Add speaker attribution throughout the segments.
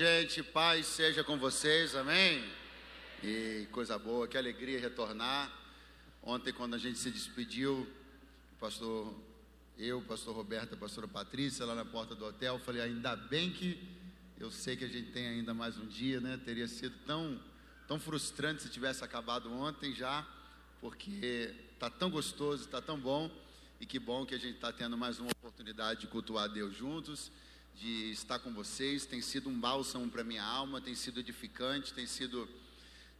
Speaker 1: Gente, paz seja com vocês, amém? E coisa boa, que alegria retornar. Ontem, quando a gente se despediu, pastor, eu, pastor Roberto, a pastora Patrícia, lá na porta do hotel, falei: ainda bem que eu sei que a gente tem ainda mais um dia, né? Teria sido tão, tão frustrante se tivesse acabado ontem já, porque tá tão gostoso, tá tão bom, e que bom que a gente está tendo mais uma oportunidade de cultuar Deus juntos de estar com vocês. Tem sido um bálsamo para minha alma, tem sido edificante, tem sido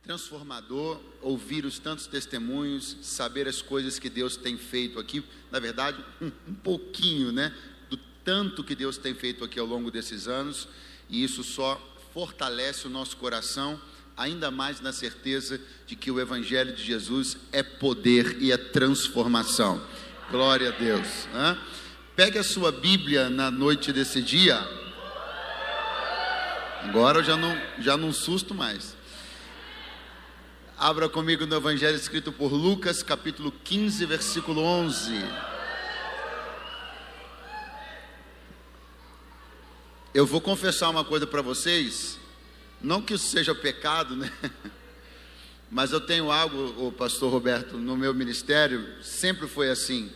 Speaker 1: transformador ouvir os tantos testemunhos, saber as coisas que Deus tem feito aqui. Na verdade, um, um pouquinho, né, do tanto que Deus tem feito aqui ao longo desses anos, e isso só fortalece o nosso coração, ainda mais na certeza de que o Evangelho de Jesus é poder e é transformação. Glória a Deus. Né? Pegue a sua Bíblia na noite desse dia. Agora eu já não, já não susto mais. Abra comigo no Evangelho escrito por Lucas, capítulo 15, versículo 11. Eu vou confessar uma coisa para vocês, não que isso seja pecado, né? Mas eu tenho algo, o pastor Roberto, no meu ministério, sempre foi assim.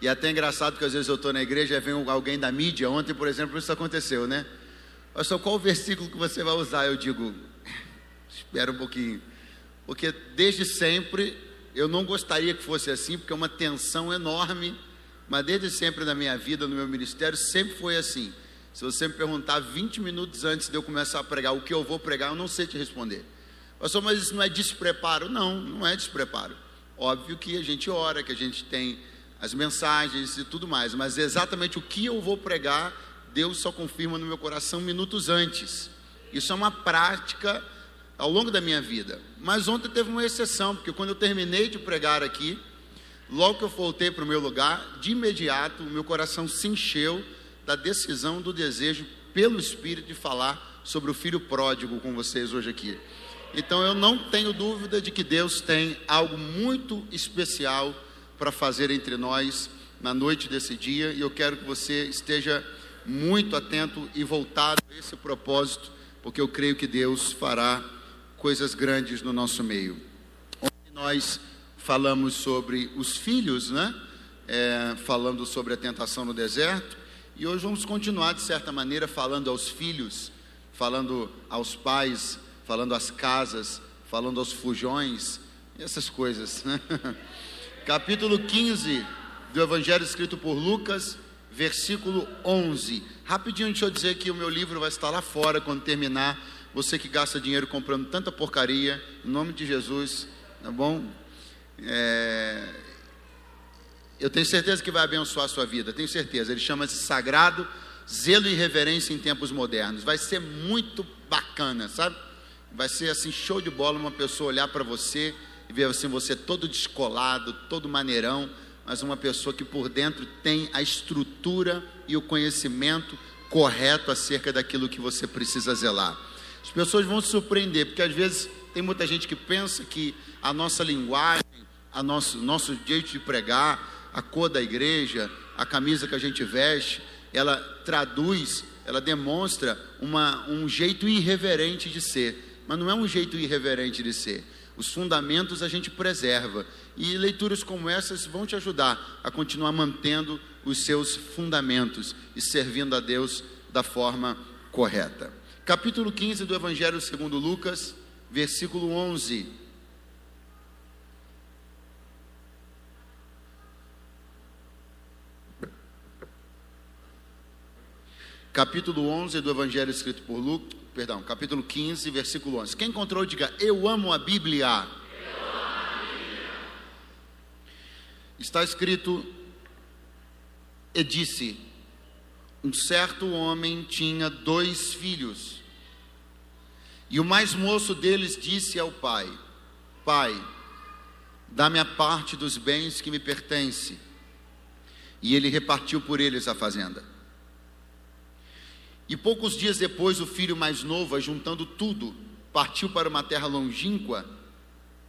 Speaker 1: E é até engraçado que às vezes eu estou na igreja e vem alguém da mídia. Ontem, por exemplo, isso aconteceu, né? Pastor, qual o versículo que você vai usar? Eu digo, espera um pouquinho. Porque desde sempre eu não gostaria que fosse assim, porque é uma tensão enorme. Mas desde sempre na minha vida, no meu ministério, sempre foi assim. Se você me perguntar 20 minutos antes de eu começar a pregar o que eu vou pregar, eu não sei te responder. Pastor, mas isso não é despreparo? Não, não é despreparo. Óbvio que a gente ora, que a gente tem as mensagens e tudo mais, mas exatamente o que eu vou pregar, Deus só confirma no meu coração minutos antes. Isso é uma prática ao longo da minha vida. Mas ontem teve uma exceção, porque quando eu terminei de pregar aqui, logo que eu voltei para o meu lugar, de imediato o meu coração se encheu da decisão, do desejo pelo Espírito de falar sobre o filho pródigo com vocês hoje aqui. Então eu não tenho dúvida de que Deus tem algo muito especial para fazer entre nós na noite desse dia, e eu quero que você esteja muito atento e voltado a esse propósito, porque eu creio que Deus fará coisas grandes no nosso meio. Ontem nós falamos sobre os filhos, né? É, falando sobre a tentação no deserto, e hoje vamos continuar, de certa maneira, falando aos filhos, falando aos pais, falando às casas, falando aos fujões, essas coisas, né? capítulo 15 do Evangelho escrito por Lucas, versículo 11. Rapidinho, deixa eu dizer que o meu livro vai estar lá fora quando terminar. Você que gasta dinheiro comprando tanta porcaria, em nome de Jesus, tá bom? É... Eu tenho certeza que vai abençoar a sua vida, tenho certeza. Ele chama-se Sagrado Zelo e Reverência em Tempos Modernos. Vai ser muito bacana, sabe? Vai ser assim, show de bola uma pessoa olhar para você e ver assim você todo descolado, todo maneirão, mas uma pessoa que por dentro tem a estrutura e o conhecimento correto acerca daquilo que você precisa zelar. As pessoas vão se surpreender, porque às vezes tem muita gente que pensa que a nossa linguagem, a nosso, nosso jeito de pregar, a cor da igreja, a camisa que a gente veste, ela traduz, ela demonstra uma, um jeito irreverente de ser. Mas não é um jeito irreverente de ser. Os fundamentos a gente preserva. E leituras como essas vão te ajudar a continuar mantendo os seus fundamentos e servindo a Deus da forma correta. Capítulo 15 do Evangelho segundo Lucas, versículo 11. Capítulo 11 do Evangelho escrito por Lucas, perdão, capítulo 15, versículo 11. Quem encontrou, diga: Eu amo a Bíblia. Eu amo a Bíblia. Está escrito: E disse: Um certo homem tinha dois filhos. E o mais moço deles disse ao pai: Pai, dá-me a parte dos bens que me pertence. E ele repartiu por eles a fazenda. E poucos dias depois, o filho mais novo, ajuntando tudo, partiu para uma terra longínqua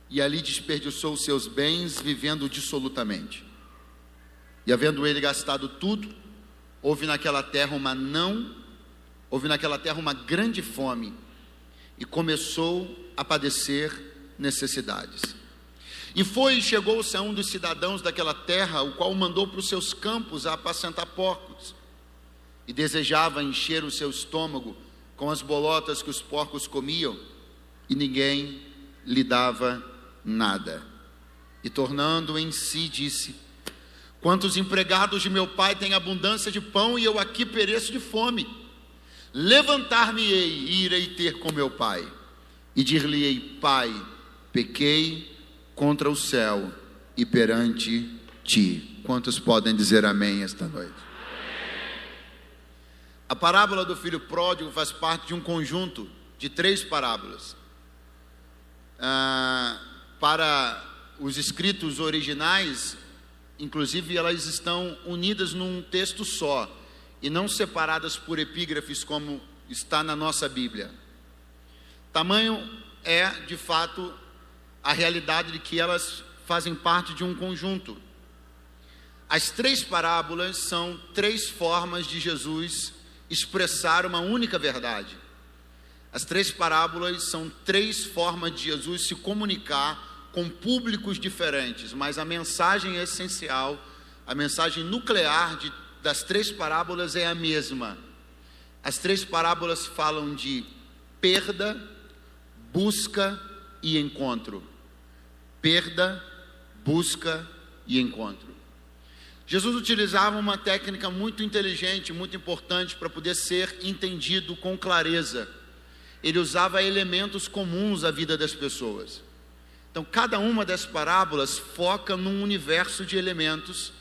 Speaker 1: e ali desperdiçou os seus bens, vivendo dissolutamente. E havendo ele gastado tudo, houve naquela terra uma não houve naquela terra uma grande fome e começou a padecer necessidades. E foi e chegou-se a um dos cidadãos daquela terra, o qual mandou para os seus campos a apacentar porcos, e desejava encher o seu estômago com as bolotas que os porcos comiam, e ninguém lhe dava nada. E tornando em si, disse: Quantos empregados de meu pai têm abundância de pão e eu aqui pereço de fome? Levantar-me-ei e irei ter com meu pai, e dir-lhe-ei: Pai, pequei contra o céu e perante ti. Quantos podem dizer amém esta noite? A parábola do filho pródigo faz parte de um conjunto de três parábolas. Ah, para os escritos originais, inclusive elas estão unidas num texto só e não separadas por epígrafes como está na nossa Bíblia. Tamanho é, de fato, a realidade de que elas fazem parte de um conjunto. As três parábolas são três formas de Jesus expressar uma única verdade. As três parábolas são três formas de Jesus se comunicar com públicos diferentes, mas a mensagem essencial, a mensagem nuclear de, das três parábolas é a mesma. As três parábolas falam de perda, busca e encontro. Perda, busca e encontro. Jesus utilizava uma técnica muito inteligente, muito importante para poder ser entendido com clareza. Ele usava elementos comuns à vida das pessoas. Então, cada uma das parábolas foca num universo de elementos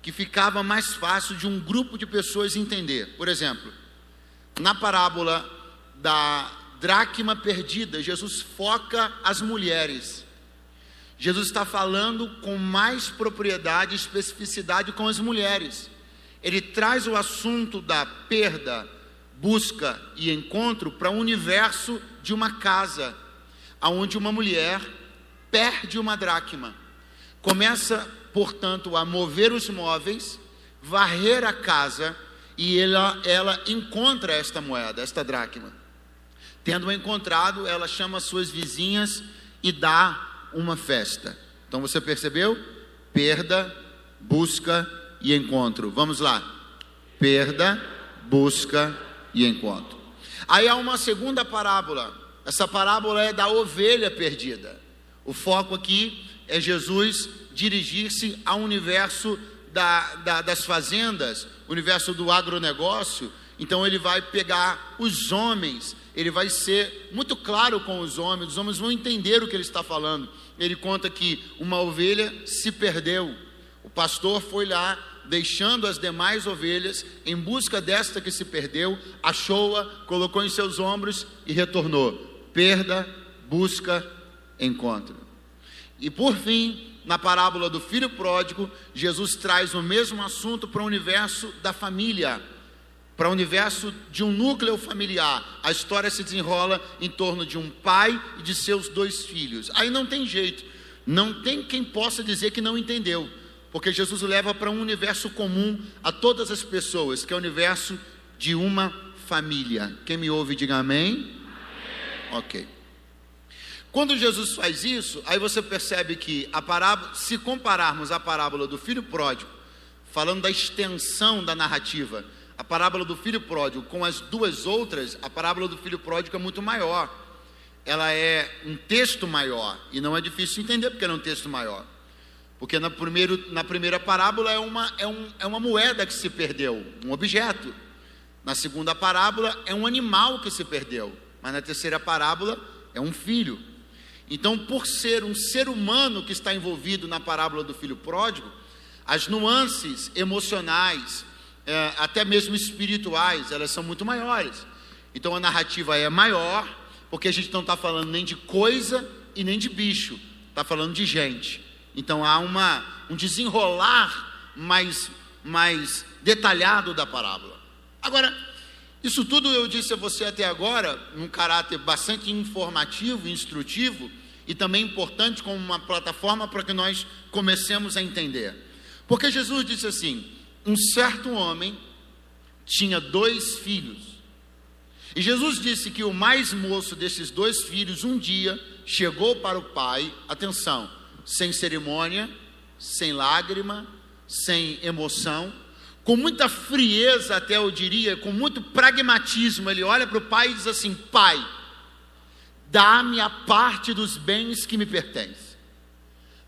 Speaker 1: que ficava mais fácil de um grupo de pessoas entender. Por exemplo, na parábola da dracma perdida, Jesus foca as mulheres. Jesus está falando com mais propriedade e especificidade com as mulheres. Ele traz o assunto da perda, busca e encontro para o universo de uma casa, aonde uma mulher perde uma dracma. Começa, portanto, a mover os móveis, varrer a casa e ela, ela encontra esta moeda, esta dracma. Tendo encontrado, ela chama suas vizinhas e dá uma festa. Então você percebeu? Perda, busca e encontro. Vamos lá. Perda, busca e encontro. Aí há uma segunda parábola. Essa parábola é da ovelha perdida. O foco aqui é Jesus dirigir-se ao universo da, da, das fazendas, universo do agronegócio. Então ele vai pegar os homens, ele vai ser muito claro com os homens, os homens vão entender o que ele está falando. Ele conta que uma ovelha se perdeu, o pastor foi lá, deixando as demais ovelhas em busca desta que se perdeu, achou-a, colocou em seus ombros e retornou. Perda, busca, encontro. E por fim, na parábola do filho pródigo, Jesus traz o mesmo assunto para o universo da família, para o universo de um núcleo familiar. A história se desenrola em torno de um pai e de seus dois filhos. Aí não tem jeito, não tem quem possa dizer que não entendeu, porque Jesus leva para um universo comum a todas as pessoas, que é o universo de uma família. Quem me ouve, diga amém. amém. Ok. Quando Jesus faz isso, aí você percebe que a parábola, se compararmos a parábola do filho pródigo, falando da extensão da narrativa, a parábola do filho pródigo com as duas outras, a parábola do filho pródigo é muito maior. Ela é um texto maior e não é difícil entender porque é um texto maior. Porque na, primeiro, na primeira parábola é uma, é, um, é uma moeda que se perdeu, um objeto. Na segunda parábola é um animal que se perdeu. Mas na terceira parábola é um filho. Então, por ser um ser humano que está envolvido na parábola do filho pródigo, as nuances emocionais, é, até mesmo espirituais, elas são muito maiores. Então, a narrativa é maior, porque a gente não está falando nem de coisa e nem de bicho, está falando de gente. Então, há uma, um desenrolar mais, mais detalhado da parábola. Agora, isso tudo eu disse a você até agora, num caráter bastante informativo, instrutivo e também importante como uma plataforma para que nós comecemos a entender. Porque Jesus disse assim: um certo homem tinha dois filhos. E Jesus disse que o mais moço desses dois filhos um dia chegou para o pai, atenção, sem cerimônia, sem lágrima, sem emoção, com muita frieza, até eu diria, com muito pragmatismo. Ele olha para o pai e diz assim: Pai, dá-me a parte dos bens que me pertence.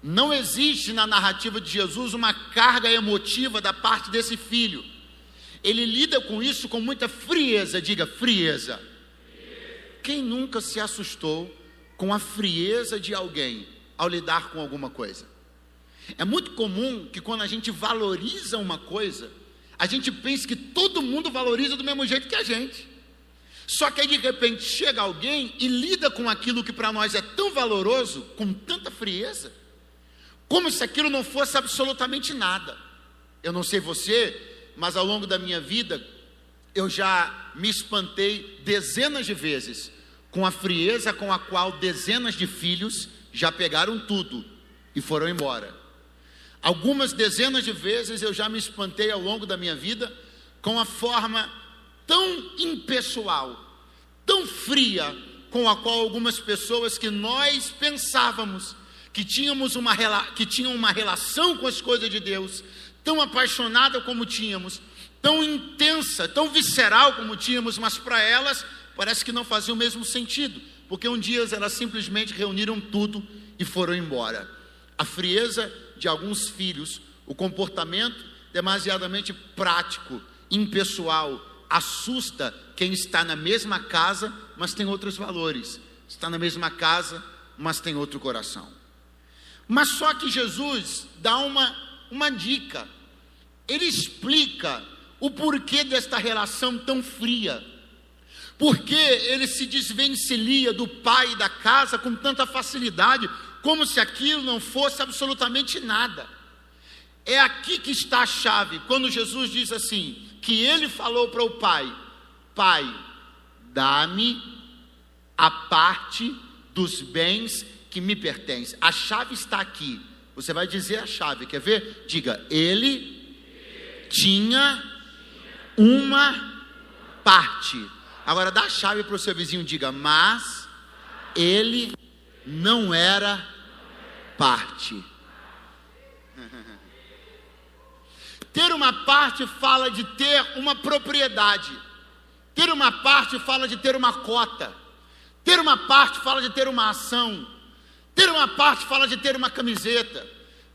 Speaker 1: Não existe na narrativa de Jesus uma carga emotiva da parte desse filho. Ele lida com isso com muita frieza, diga frieza. Quem nunca se assustou com a frieza de alguém ao lidar com alguma coisa? É muito comum que quando a gente valoriza uma coisa, a gente pensa que todo mundo valoriza do mesmo jeito que a gente. Só que aí de repente chega alguém e lida com aquilo que para nós é tão valoroso, com tanta frieza, como se aquilo não fosse absolutamente nada. Eu não sei você, mas ao longo da minha vida, eu já me espantei dezenas de vezes com a frieza com a qual dezenas de filhos já pegaram tudo e foram embora. Algumas dezenas de vezes eu já me espantei ao longo da minha vida com a forma tão impessoal, tão fria, com a qual algumas pessoas que nós pensávamos que tínhamos uma que tinham uma relação com as coisas de Deus, tão apaixonada como tínhamos, tão intensa, tão visceral como tínhamos, mas para elas parece que não fazia o mesmo sentido, porque um dia elas simplesmente reuniram tudo e foram embora. A frieza de alguns filhos, o comportamento demasiadamente prático, impessoal, assusta quem está na mesma casa, mas tem outros valores. Está na mesma casa, mas tem outro coração. Mas só que Jesus dá uma, uma dica. Ele explica o porquê desta relação tão fria. Porque ele se desvencilha do pai da casa com tanta facilidade, como se aquilo não fosse absolutamente nada. É aqui que está a chave, quando Jesus diz assim: que ele falou para o pai: Pai, dá-me a parte dos bens que me pertencem. A chave está aqui. Você vai dizer a chave, quer ver? Diga: Ele tinha uma parte. Agora dá a chave para o seu vizinho, diga: Mas ele não era parte. Ter uma parte fala de ter uma propriedade. Ter uma parte fala de ter uma cota. Ter uma parte fala de ter uma ação. Ter uma parte fala de ter uma camiseta.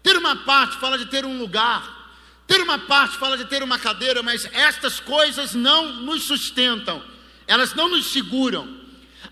Speaker 1: Ter uma parte fala de ter um lugar. Ter uma parte fala de ter uma cadeira, mas estas coisas não nos sustentam. Elas não nos seguram.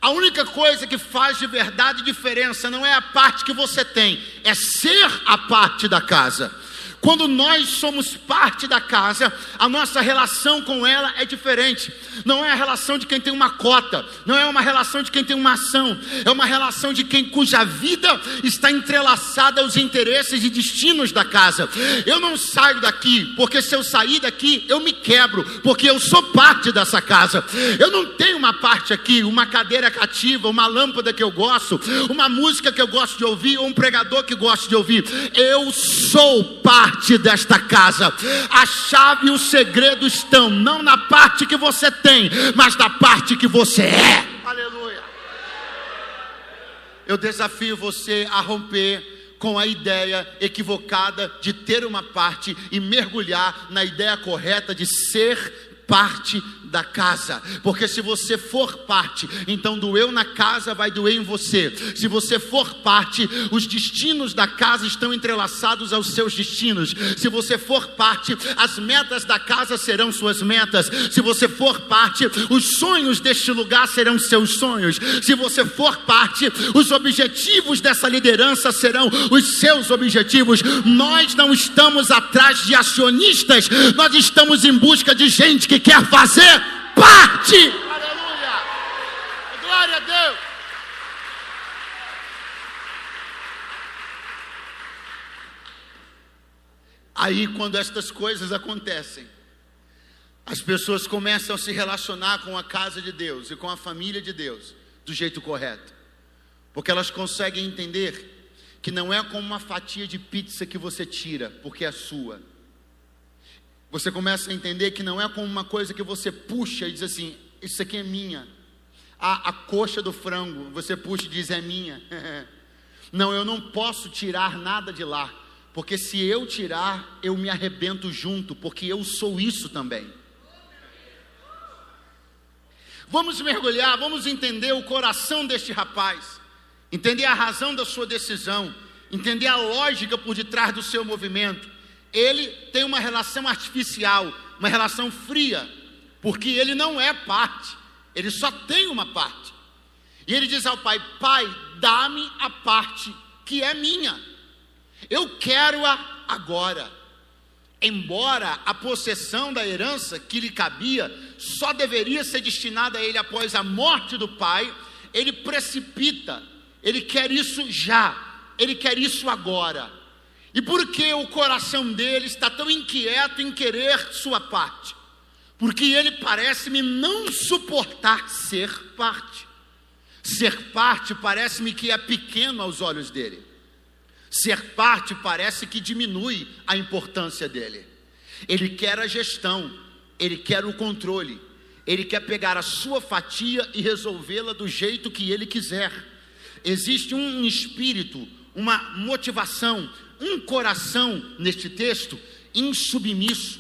Speaker 1: A única coisa que faz de verdade diferença não é a parte que você tem, é ser a parte da casa. Quando nós somos parte da casa, a nossa relação com ela é diferente. Não é a relação de quem tem uma cota, não é uma relação de quem tem uma ação, é uma relação de quem cuja vida está entrelaçada aos interesses e destinos da casa. Eu não saio daqui, porque se eu sair daqui, eu me quebro, porque eu sou parte dessa casa. Eu não tenho uma parte aqui, uma cadeira cativa, uma lâmpada que eu gosto, uma música que eu gosto de ouvir, ou um pregador que gosto de ouvir. Eu sou parte parte desta casa. A chave e o segredo estão não na parte que você tem, mas na parte que você é. Aleluia. Eu desafio você a romper com a ideia equivocada de ter uma parte e mergulhar na ideia correta de ser parte da casa, porque se você for parte, então doeu na casa, vai doer em você. Se você for parte, os destinos da casa estão entrelaçados aos seus destinos. Se você for parte, as metas da casa serão suas metas. Se você for parte, os sonhos deste lugar serão seus sonhos. Se você for parte, os objetivos dessa liderança serão os seus objetivos. Nós não estamos atrás de acionistas, nós estamos em busca de gente que quer fazer parte. Aleluia. Glória a Deus. Aí, quando estas coisas acontecem, as pessoas começam a se relacionar com a casa de Deus e com a família de Deus do jeito correto, porque elas conseguem entender que não é como uma fatia de pizza que você tira, porque é sua você começa a entender que não é como uma coisa que você puxa e diz assim: Isso aqui é minha. A, a coxa do frango, você puxa e diz: É minha. não, eu não posso tirar nada de lá. Porque se eu tirar, eu me arrebento junto, porque eu sou isso também. Vamos mergulhar, vamos entender o coração deste rapaz, entender a razão da sua decisão, entender a lógica por detrás do seu movimento. Ele tem uma relação artificial, uma relação fria, porque ele não é parte, ele só tem uma parte. E ele diz ao pai: Pai, dá-me a parte que é minha, eu quero-a agora. Embora a possessão da herança que lhe cabia só deveria ser destinada a ele após a morte do pai, ele precipita, ele quer isso já, ele quer isso agora. E por que o coração dele está tão inquieto em querer sua parte? Porque ele parece-me não suportar ser parte. Ser parte parece-me que é pequeno aos olhos dele. Ser parte parece que diminui a importância dele. Ele quer a gestão, ele quer o controle, ele quer pegar a sua fatia e resolvê-la do jeito que ele quiser. Existe um espírito, uma motivação, um coração neste texto insubmisso,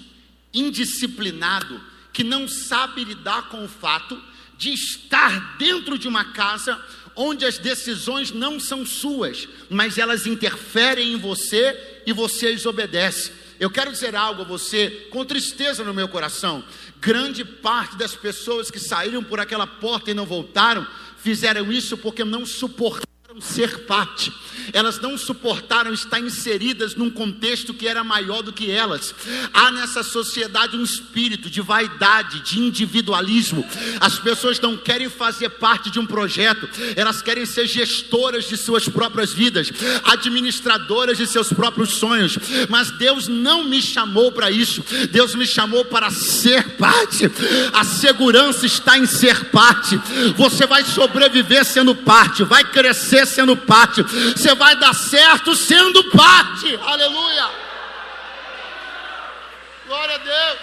Speaker 1: indisciplinado, que não sabe lidar com o fato de estar dentro de uma casa onde as decisões não são suas, mas elas interferem em você e você as obedece. Eu quero dizer algo a você com tristeza no meu coração. Grande parte das pessoas que saíram por aquela porta e não voltaram, fizeram isso porque não suportaram ser parte, elas não suportaram estar inseridas num contexto que era maior do que elas. Há nessa sociedade um espírito de vaidade, de individualismo. As pessoas não querem fazer parte de um projeto, elas querem ser gestoras de suas próprias vidas, administradoras de seus próprios sonhos. Mas Deus não me chamou para isso, Deus me chamou para ser parte. A segurança está em ser parte. Você vai sobreviver sendo parte, vai crescer sendo parte, você vai dar certo sendo parte. Aleluia. Glória a Deus.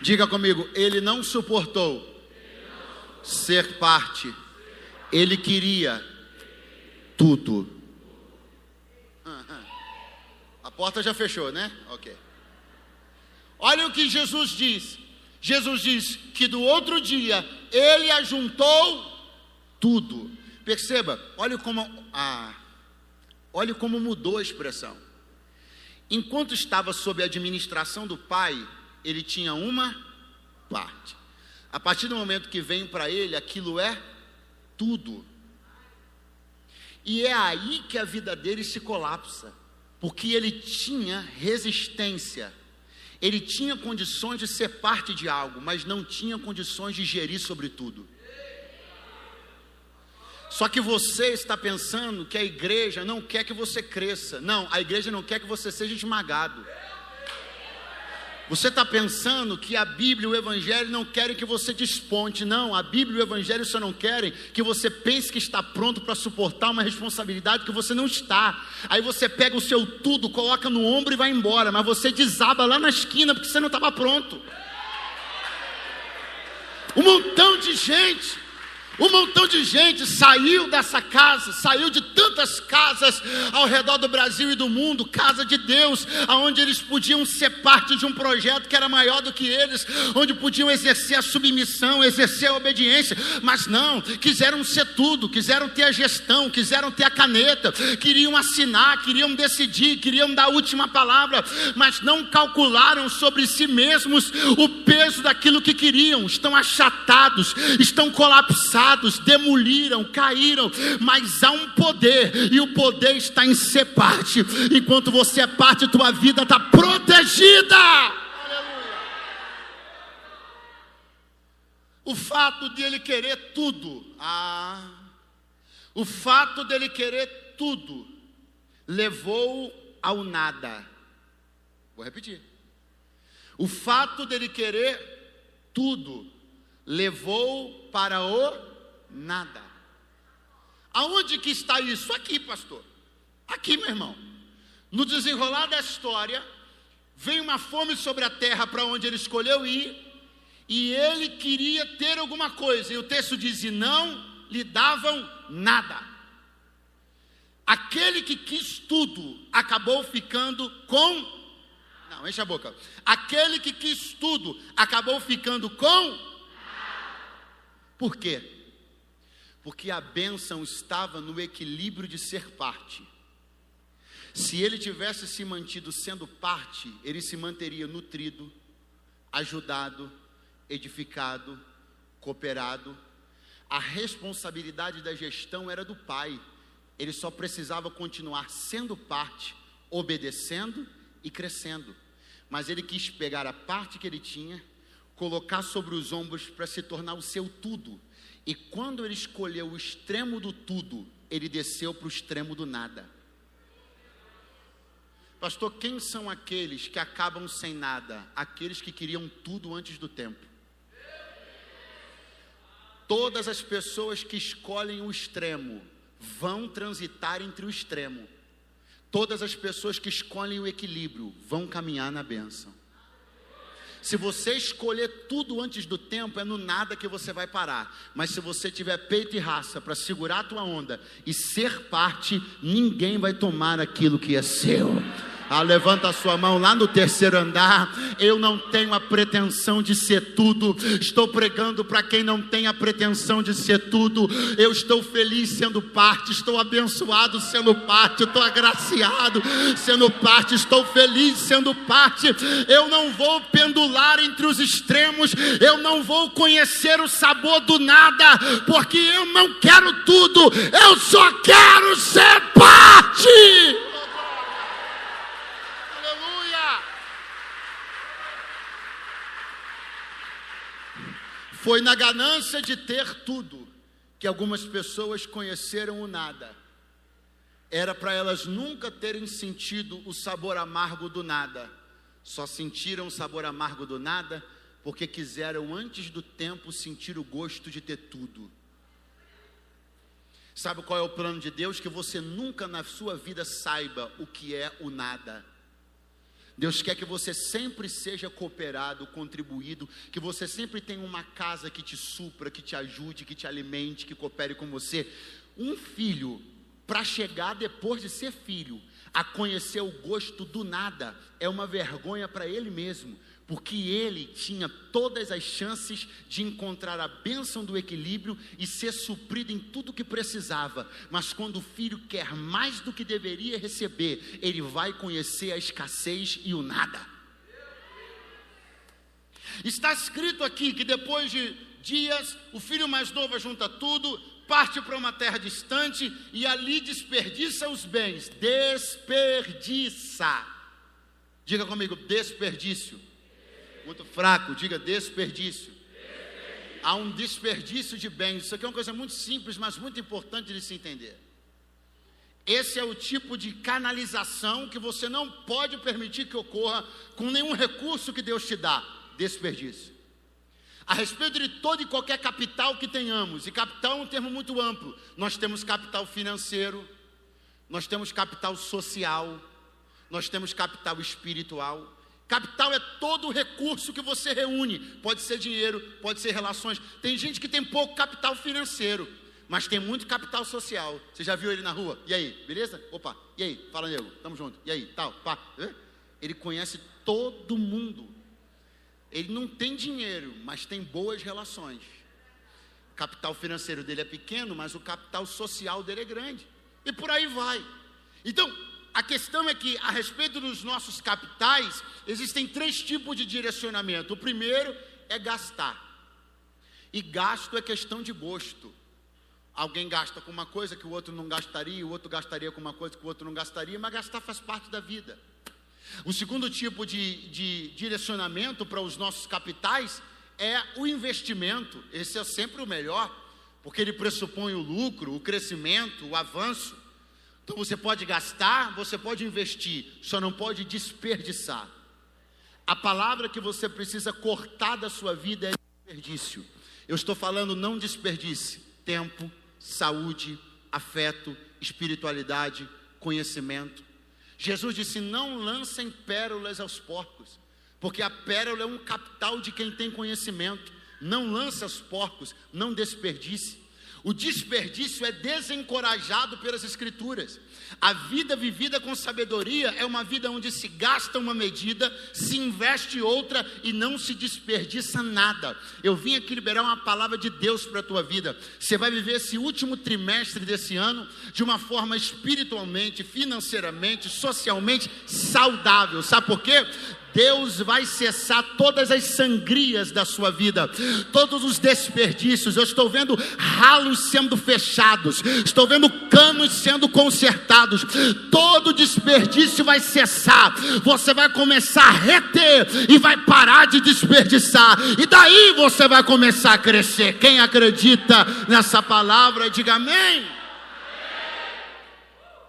Speaker 1: Diga comigo, ele não suportou ser parte, ele queria tudo. A porta já fechou, né? Ok. Olha o que Jesus diz. Jesus diz que do outro dia ele ajuntou tudo. Perceba, olha como, ah, olha como mudou a expressão. Enquanto estava sob a administração do pai, ele tinha uma parte. A partir do momento que vem para ele, aquilo é tudo. E é aí que a vida dele se colapsa, porque ele tinha resistência ele tinha condições de ser parte de algo, mas não tinha condições de gerir sobre tudo. Só que você está pensando que a igreja não quer que você cresça. Não, a igreja não quer que você seja esmagado. Você está pensando que a Bíblia e o Evangelho não querem que você desponte. Não, a Bíblia e o Evangelho só não querem que você pense que está pronto para suportar uma responsabilidade que você não está. Aí você pega o seu tudo, coloca no ombro e vai embora, mas você desaba lá na esquina porque você não estava pronto. Um montão de gente um montão de gente saiu dessa casa, saiu de tantas casas ao redor do Brasil e do mundo, casa de Deus, aonde eles podiam ser parte de um projeto que era maior do que eles, onde podiam exercer a submissão, exercer a obediência, mas não, quiseram ser tudo, quiseram ter a gestão, quiseram ter a caneta, queriam assinar, queriam decidir, queriam dar a última palavra, mas não calcularam sobre si mesmos o peso daquilo que queriam, estão achatados, estão colapsados demoliram, caíram, mas há um poder, e o poder está em ser parte. Enquanto você é parte, tua vida está protegida. O fato de ele querer tudo, ah, o fato dele querer tudo, levou ao nada. Vou repetir. O fato dele querer tudo levou para o nada. Aonde que está isso? Aqui, pastor. Aqui, meu irmão. No desenrolar da história, veio uma fome sobre a terra para onde ele escolheu ir, e ele queria ter alguma coisa, e o texto diz: e não lhe davam nada. Aquele que quis tudo acabou ficando com. Não, enche a boca. Aquele que quis tudo acabou ficando com. Por quê? Porque a bênção estava no equilíbrio de ser parte. Se ele tivesse se mantido sendo parte, ele se manteria nutrido, ajudado, edificado, cooperado. A responsabilidade da gestão era do pai. Ele só precisava continuar sendo parte, obedecendo e crescendo. Mas ele quis pegar a parte que ele tinha, colocar sobre os ombros para se tornar o seu tudo. E quando ele escolheu o extremo do tudo, ele desceu para o extremo do nada. Pastor, quem são aqueles que acabam sem nada? Aqueles que queriam tudo antes do tempo. Todas as pessoas que escolhem o extremo vão transitar entre o extremo. Todas as pessoas que escolhem o equilíbrio vão caminhar na bênção. Se você escolher tudo antes do tempo, é no nada que você vai parar. Mas se você tiver peito e raça para segurar a tua onda e ser parte, ninguém vai tomar aquilo que é seu. Ah, levanta a sua mão lá no terceiro andar. Eu não tenho a pretensão de ser tudo. Estou pregando para quem não tem a pretensão de ser tudo. Eu estou feliz sendo parte. Estou abençoado sendo parte. Estou agraciado sendo parte. Estou feliz sendo parte. Eu não vou pendular entre os extremos. Eu não vou conhecer o sabor do nada, porque eu não quero tudo. Eu só quero ser parte. Foi na ganância de ter tudo que algumas pessoas conheceram o nada. Era para elas nunca terem sentido o sabor amargo do nada. Só sentiram o sabor amargo do nada porque quiseram antes do tempo sentir o gosto de ter tudo. Sabe qual é o plano de Deus? Que você nunca na sua vida saiba o que é o nada. Deus quer que você sempre seja cooperado, contribuído, que você sempre tenha uma casa que te supra, que te ajude, que te alimente, que coopere com você. Um filho, para chegar depois de ser filho, a conhecer o gosto do nada, é uma vergonha para ele mesmo, porque ele tinha todas as chances de encontrar a bênção do equilíbrio e ser suprido em tudo que precisava. Mas quando o filho quer mais do que deveria receber, ele vai conhecer a escassez e o nada. Está escrito aqui que depois de dias, o filho mais novo junta tudo, parte para uma terra distante e ali desperdiça os bens. Desperdiça. Diga comigo, desperdício muito fraco, diga desperdício. desperdício. Há um desperdício de bens. Isso aqui é uma coisa muito simples, mas muito importante de se entender. Esse é o tipo de canalização que você não pode permitir que ocorra com nenhum recurso que Deus te dá desperdício. A respeito de todo e qualquer capital que tenhamos, e capital é um termo muito amplo, nós temos capital financeiro, nós temos capital social, nós temos capital espiritual, Capital é todo o recurso que você reúne. Pode ser dinheiro, pode ser relações. Tem gente que tem pouco capital financeiro, mas tem muito capital social. Você já viu ele na rua? E aí, beleza? Opa, e aí? Fala, nego, tamo junto. E aí, tal, pá. Ele conhece todo mundo. Ele não tem dinheiro, mas tem boas relações. O capital financeiro dele é pequeno, mas o capital social dele é grande. E por aí vai. Então, a questão é que, a respeito dos nossos capitais, existem três tipos de direcionamento. O primeiro é gastar. E gasto é questão de gosto. Alguém gasta com uma coisa que o outro não gastaria, o outro gastaria com uma coisa que o outro não gastaria, mas gastar faz parte da vida. O segundo tipo de, de direcionamento para os nossos capitais é o investimento. Esse é sempre o melhor, porque ele pressupõe o lucro, o crescimento, o avanço. Então você pode gastar, você pode investir, só não pode desperdiçar. A palavra que você precisa cortar da sua vida é desperdício. Eu estou falando não desperdice tempo, saúde, afeto, espiritualidade, conhecimento. Jesus disse: Não lancem pérolas aos porcos, porque a pérola é um capital de quem tem conhecimento. Não lance aos porcos, não desperdice. O desperdício é desencorajado pelas Escrituras. A vida vivida com sabedoria é uma vida onde se gasta uma medida, se investe outra e não se desperdiça nada. Eu vim aqui liberar uma palavra de Deus para a tua vida. Você vai viver esse último trimestre desse ano de uma forma espiritualmente, financeiramente, socialmente saudável. Sabe por quê? Deus vai cessar todas as sangrias da sua vida, todos os desperdícios. Eu estou vendo ralos sendo fechados, estou vendo canos sendo consertados. Todo desperdício vai cessar. Você vai começar a reter e vai parar de desperdiçar. E daí você vai começar a crescer. Quem acredita nessa palavra, diga amém.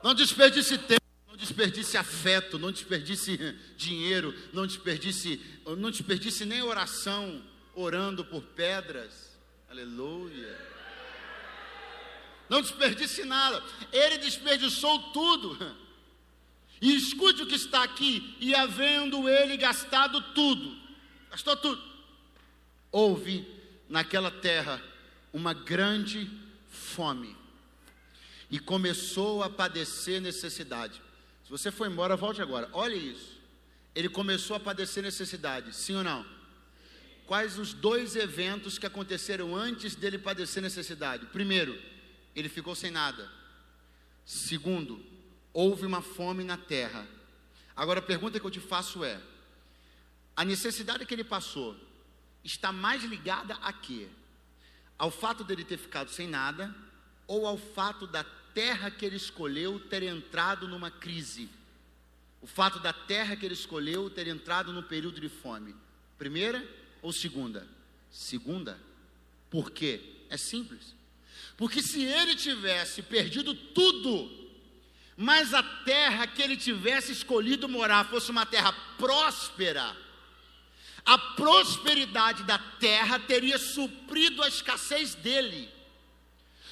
Speaker 1: Não desperdice tempo desperdice afeto, não desperdice dinheiro, não desperdice, não desperdice nem oração orando por pedras. Aleluia. Não desperdice nada. Ele desperdiçou tudo. E escute o que está aqui. E havendo ele gastado tudo, gastou tudo, houve naquela terra uma grande fome. E começou a padecer necessidade você foi embora, volte agora. Olha isso. Ele começou a padecer necessidade, sim ou não? Quais os dois eventos que aconteceram antes dele padecer necessidade? Primeiro, ele ficou sem nada. Segundo, houve uma fome na terra. Agora a pergunta que eu te faço é: a necessidade que ele passou está mais ligada a quê? Ao fato dele ter ficado sem nada ou ao fato da terra que ele escolheu ter entrado numa crise. O fato da terra que ele escolheu ter entrado num período de fome. Primeira ou segunda? Segunda. Por quê? É simples. Porque se ele tivesse perdido tudo, mas a terra que ele tivesse escolhido morar fosse uma terra próspera, a prosperidade da terra teria suprido a escassez dele.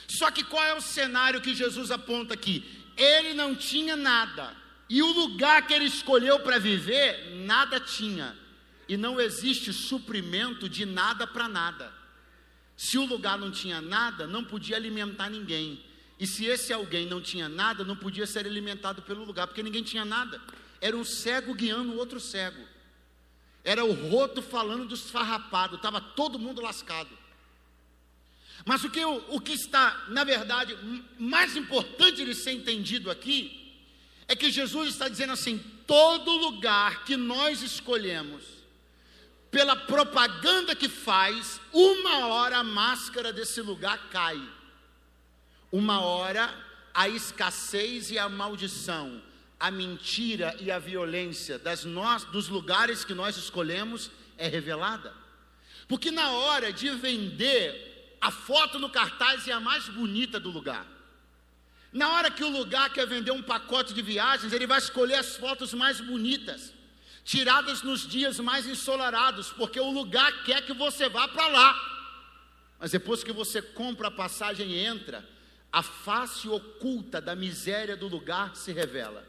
Speaker 1: Só que qual é o cenário que Jesus aponta aqui? Ele não tinha nada, e o lugar que ele escolheu para viver, nada tinha, e não existe suprimento de nada para nada. Se o lugar não tinha nada, não podia alimentar ninguém. E se esse alguém não tinha nada, não podia ser alimentado pelo lugar, porque ninguém tinha nada. Era um cego guiando o outro cego. Era o roto falando dos farrapados, estava todo mundo lascado. Mas o que, o que está, na verdade, mais importante de ser entendido aqui, é que Jesus está dizendo assim: todo lugar que nós escolhemos, pela propaganda que faz, uma hora a máscara desse lugar cai. Uma hora a escassez e a maldição, a mentira e a violência das nós, dos lugares que nós escolhemos é revelada. Porque na hora de vender a foto no cartaz é a mais bonita do lugar. Na hora que o lugar quer vender um pacote de viagens, ele vai escolher as fotos mais bonitas, tiradas nos dias mais ensolarados, porque o lugar quer que você vá para lá. Mas depois que você compra a passagem e entra, a face oculta da miséria do lugar se revela.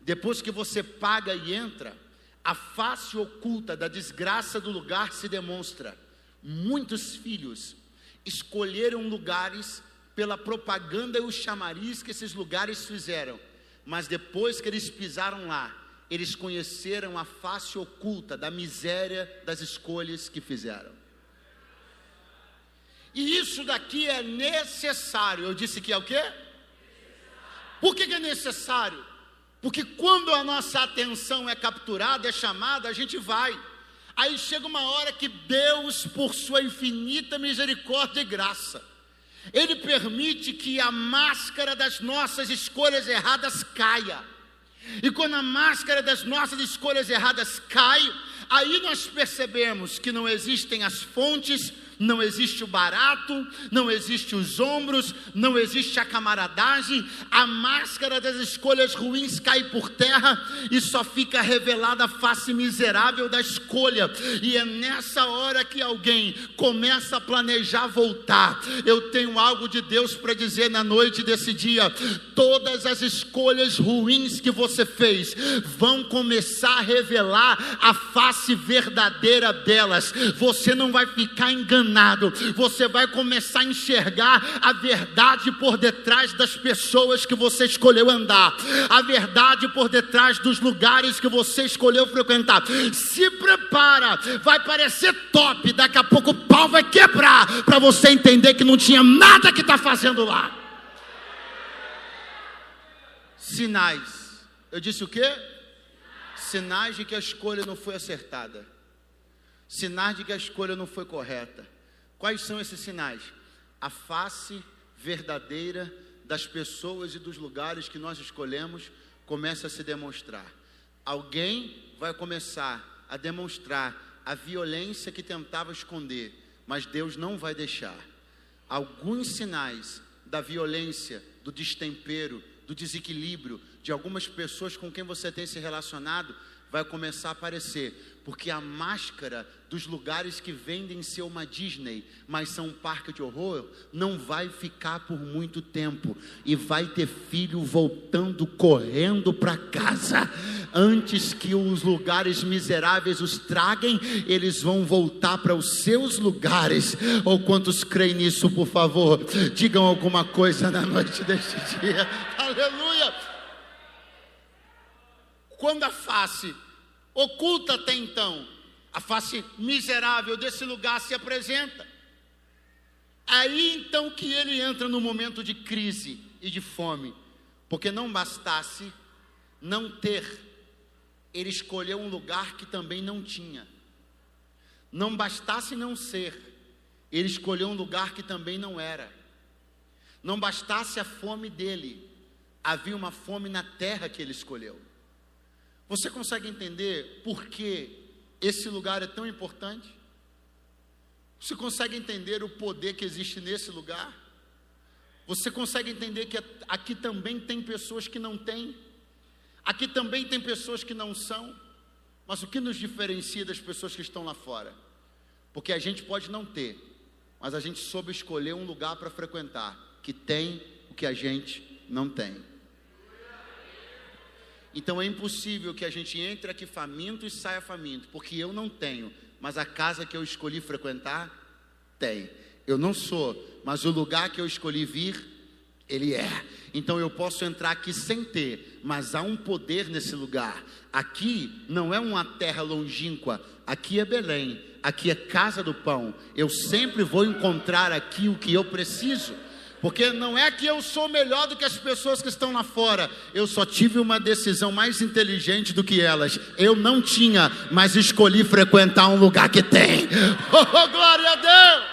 Speaker 1: Depois que você paga e entra, a face oculta da desgraça do lugar se demonstra. Muitos filhos escolheram lugares pela propaganda e o chamariz que esses lugares fizeram, mas depois que eles pisaram lá, eles conheceram a face oculta da miséria das escolhas que fizeram. E isso daqui é necessário. Eu disse que é o quê? Por que, que é necessário? Porque quando a nossa atenção é capturada, é chamada, a gente vai. Aí chega uma hora que Deus, por sua infinita misericórdia e graça, Ele permite que a máscara das nossas escolhas erradas caia. E quando a máscara das nossas escolhas erradas cai, aí nós percebemos que não existem as fontes, não existe o barato, não existe os ombros, não existe a camaradagem, a máscara das escolhas ruins cai por terra e só fica revelada a face miserável da escolha. E é nessa hora que alguém começa a planejar voltar. Eu tenho algo de Deus para dizer na noite desse dia: todas as escolhas ruins que você fez vão começar a revelar a face verdadeira delas. Você não vai ficar enganado, você vai começar a enxergar a verdade por detrás das pessoas que você escolheu andar, a verdade por detrás dos lugares que você escolheu frequentar. Se prepara, vai parecer top, daqui a pouco o pau vai quebrar para você entender que não tinha nada que está fazendo lá. Sinais. Eu disse o quê? Sinais de que a escolha não foi acertada. Sinais de que a escolha não foi correta. Quais são esses sinais? A face verdadeira das pessoas e dos lugares que nós escolhemos começa a se demonstrar. Alguém vai começar a demonstrar a violência que tentava esconder, mas Deus não vai deixar. Alguns sinais da violência, do destempero, do desequilíbrio de algumas pessoas com quem você tem se relacionado vai começar a aparecer, porque a máscara dos lugares que vendem ser uma Disney, mas são um parque de horror, não vai ficar por muito tempo e vai ter filho voltando correndo para casa. Antes que os lugares miseráveis os traguem, eles vão voltar para os seus lugares. Ou quantos creem nisso, por favor, digam alguma coisa na noite deste dia. Aleluia! quando a face oculta até então, a face miserável desse lugar se apresenta. Aí então que ele entra no momento de crise e de fome, porque não bastasse não ter, ele escolheu um lugar que também não tinha. Não bastasse não ser, ele escolheu um lugar que também não era. Não bastasse a fome dele, havia uma fome na terra que ele escolheu. Você consegue entender por que esse lugar é tão importante? Você consegue entender o poder que existe nesse lugar? Você consegue entender que aqui também tem pessoas que não têm? Aqui também tem pessoas que não são? Mas o que nos diferencia das pessoas que estão lá fora? Porque a gente pode não ter, mas a gente soube escolher um lugar para frequentar que tem o que a gente não tem. Então é impossível que a gente entre aqui faminto e saia faminto, porque eu não tenho, mas a casa que eu escolhi frequentar tem. Eu não sou, mas o lugar que eu escolhi vir, ele é. Então eu posso entrar aqui sem ter, mas há um poder nesse lugar. Aqui não é uma terra longínqua, aqui é Belém, aqui é casa do pão. Eu sempre vou encontrar aqui o que eu preciso. Porque não é que eu sou melhor do que as pessoas que estão lá fora. Eu só tive uma decisão mais inteligente do que elas. Eu não tinha, mas escolhi frequentar um lugar que tem. Oh, glória a Deus!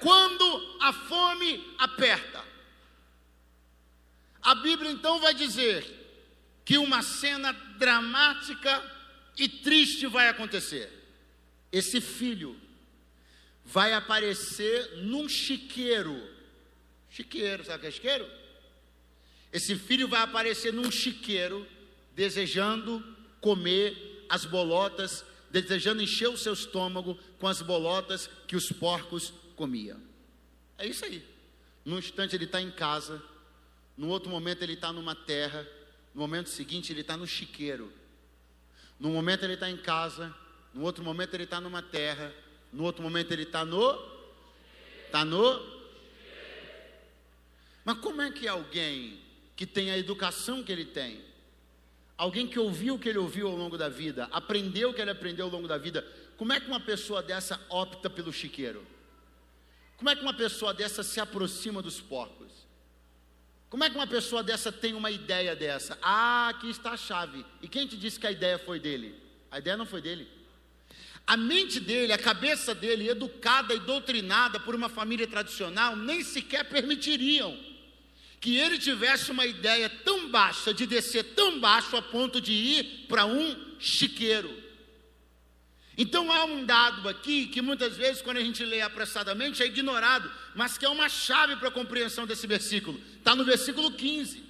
Speaker 1: Quando a fome aperta. A Bíblia então vai dizer que uma cena dramática e triste vai acontecer. Esse filho vai aparecer num chiqueiro. Chiqueiro, sabe o que é chiqueiro? Esse filho vai aparecer num chiqueiro, desejando comer as bolotas, desejando encher o seu estômago com as bolotas que os porcos comiam. É isso aí. Num instante ele está em casa, no outro momento ele está numa terra, no momento seguinte ele está no chiqueiro. No momento ele está em casa, no outro momento ele está numa terra, no outro momento ele está no. Está no. Mas como é que alguém que tem a educação que ele tem, alguém que ouviu o que ele ouviu ao longo da vida, aprendeu o que ele aprendeu ao longo da vida, como é que uma pessoa dessa opta pelo chiqueiro? Como é que uma pessoa dessa se aproxima dos porcos? Como é que uma pessoa dessa tem uma ideia dessa? Ah, aqui está a chave. E quem te disse que a ideia foi dele? A ideia não foi dele. A mente dele, a cabeça dele, educada e doutrinada por uma família tradicional, nem sequer permitiriam que ele tivesse uma ideia tão baixa, de descer tão baixo a ponto de ir para um chiqueiro. Então há um dado aqui que muitas vezes, quando a gente lê apressadamente, é ignorado, mas que é uma chave para a compreensão desse versículo. Está no versículo 15.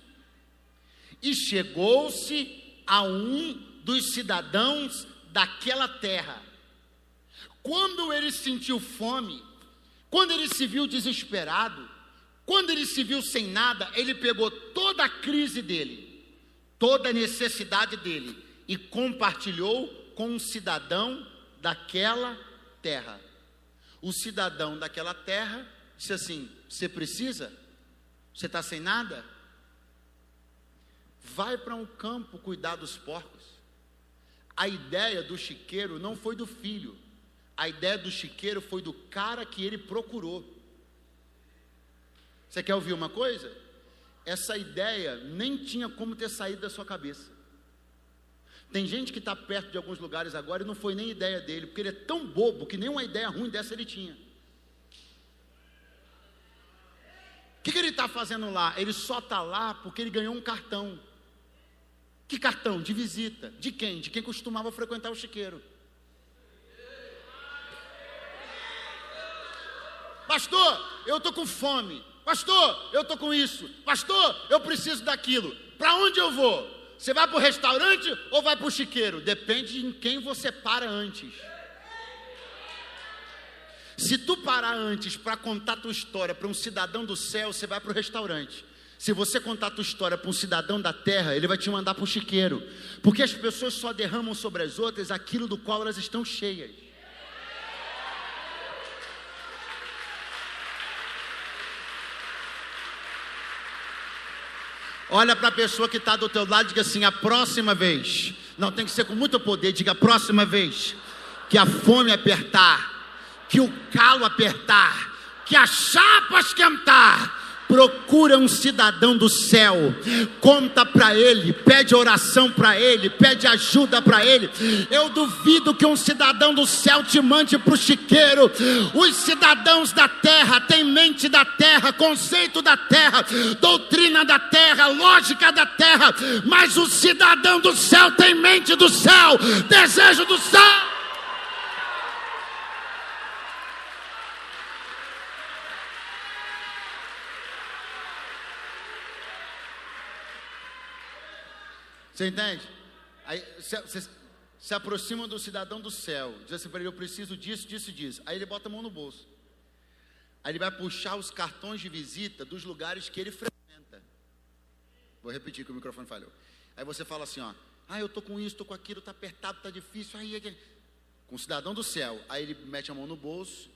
Speaker 1: E chegou-se a um dos cidadãos daquela terra. Quando ele sentiu fome, quando ele se viu desesperado, quando ele se viu sem nada, ele pegou toda a crise dele, toda a necessidade dele e compartilhou com um cidadão daquela terra. O cidadão daquela terra disse assim: Você precisa? Você está sem nada? Vai para um campo cuidar dos porcos. A ideia do chiqueiro não foi do filho, a ideia do chiqueiro foi do cara que ele procurou. Você quer ouvir uma coisa? Essa ideia nem tinha como ter saído da sua cabeça. Tem gente que está perto de alguns lugares agora e não foi nem ideia dele, porque ele é tão bobo que nenhuma ideia ruim dessa ele tinha. O que, que ele está fazendo lá? Ele só está lá porque ele ganhou um cartão. Que cartão? De visita. De quem? De quem costumava frequentar o chiqueiro. Pastor, eu estou com fome. Pastor, eu estou com isso. Pastor, eu preciso daquilo. Para onde eu vou? Você vai para o restaurante ou vai para o chiqueiro? Depende em quem você para antes. Se tu parar antes para contar tua história para um cidadão do céu, você vai para o restaurante. Se você contar tua história para um cidadão da terra, ele vai te mandar para o chiqueiro. Porque as pessoas só derramam sobre as outras aquilo do qual elas estão cheias. Olha para a pessoa que está do teu lado e diga assim: a próxima vez, não tem que ser com muito poder, diga a próxima vez que a fome apertar, que o calo apertar, que a chapa esquentar, procura um cidadão do céu, conta para ele, pede oração para ele, pede ajuda para ele. Eu duvido que um cidadão do céu te mande para o chiqueiro. Os cidadãos da terra têm mente da terra, conceito da terra, doutrina da terra, lógica da terra, mas o cidadão do céu tem mente do céu, desejo do céu. Você entende? Aí você se aproxima do cidadão do céu, diz assim para ele: Eu preciso disso, disso e disso. Aí ele bota a mão no bolso. Aí ele vai puxar os cartões de visita dos lugares que ele frequenta. Vou repetir que o microfone falhou. Aí você fala assim: Ó, ah, eu tô com isso, tô com aquilo, tá apertado, tá difícil. Aí, aí, com o cidadão do céu. Aí ele mete a mão no bolso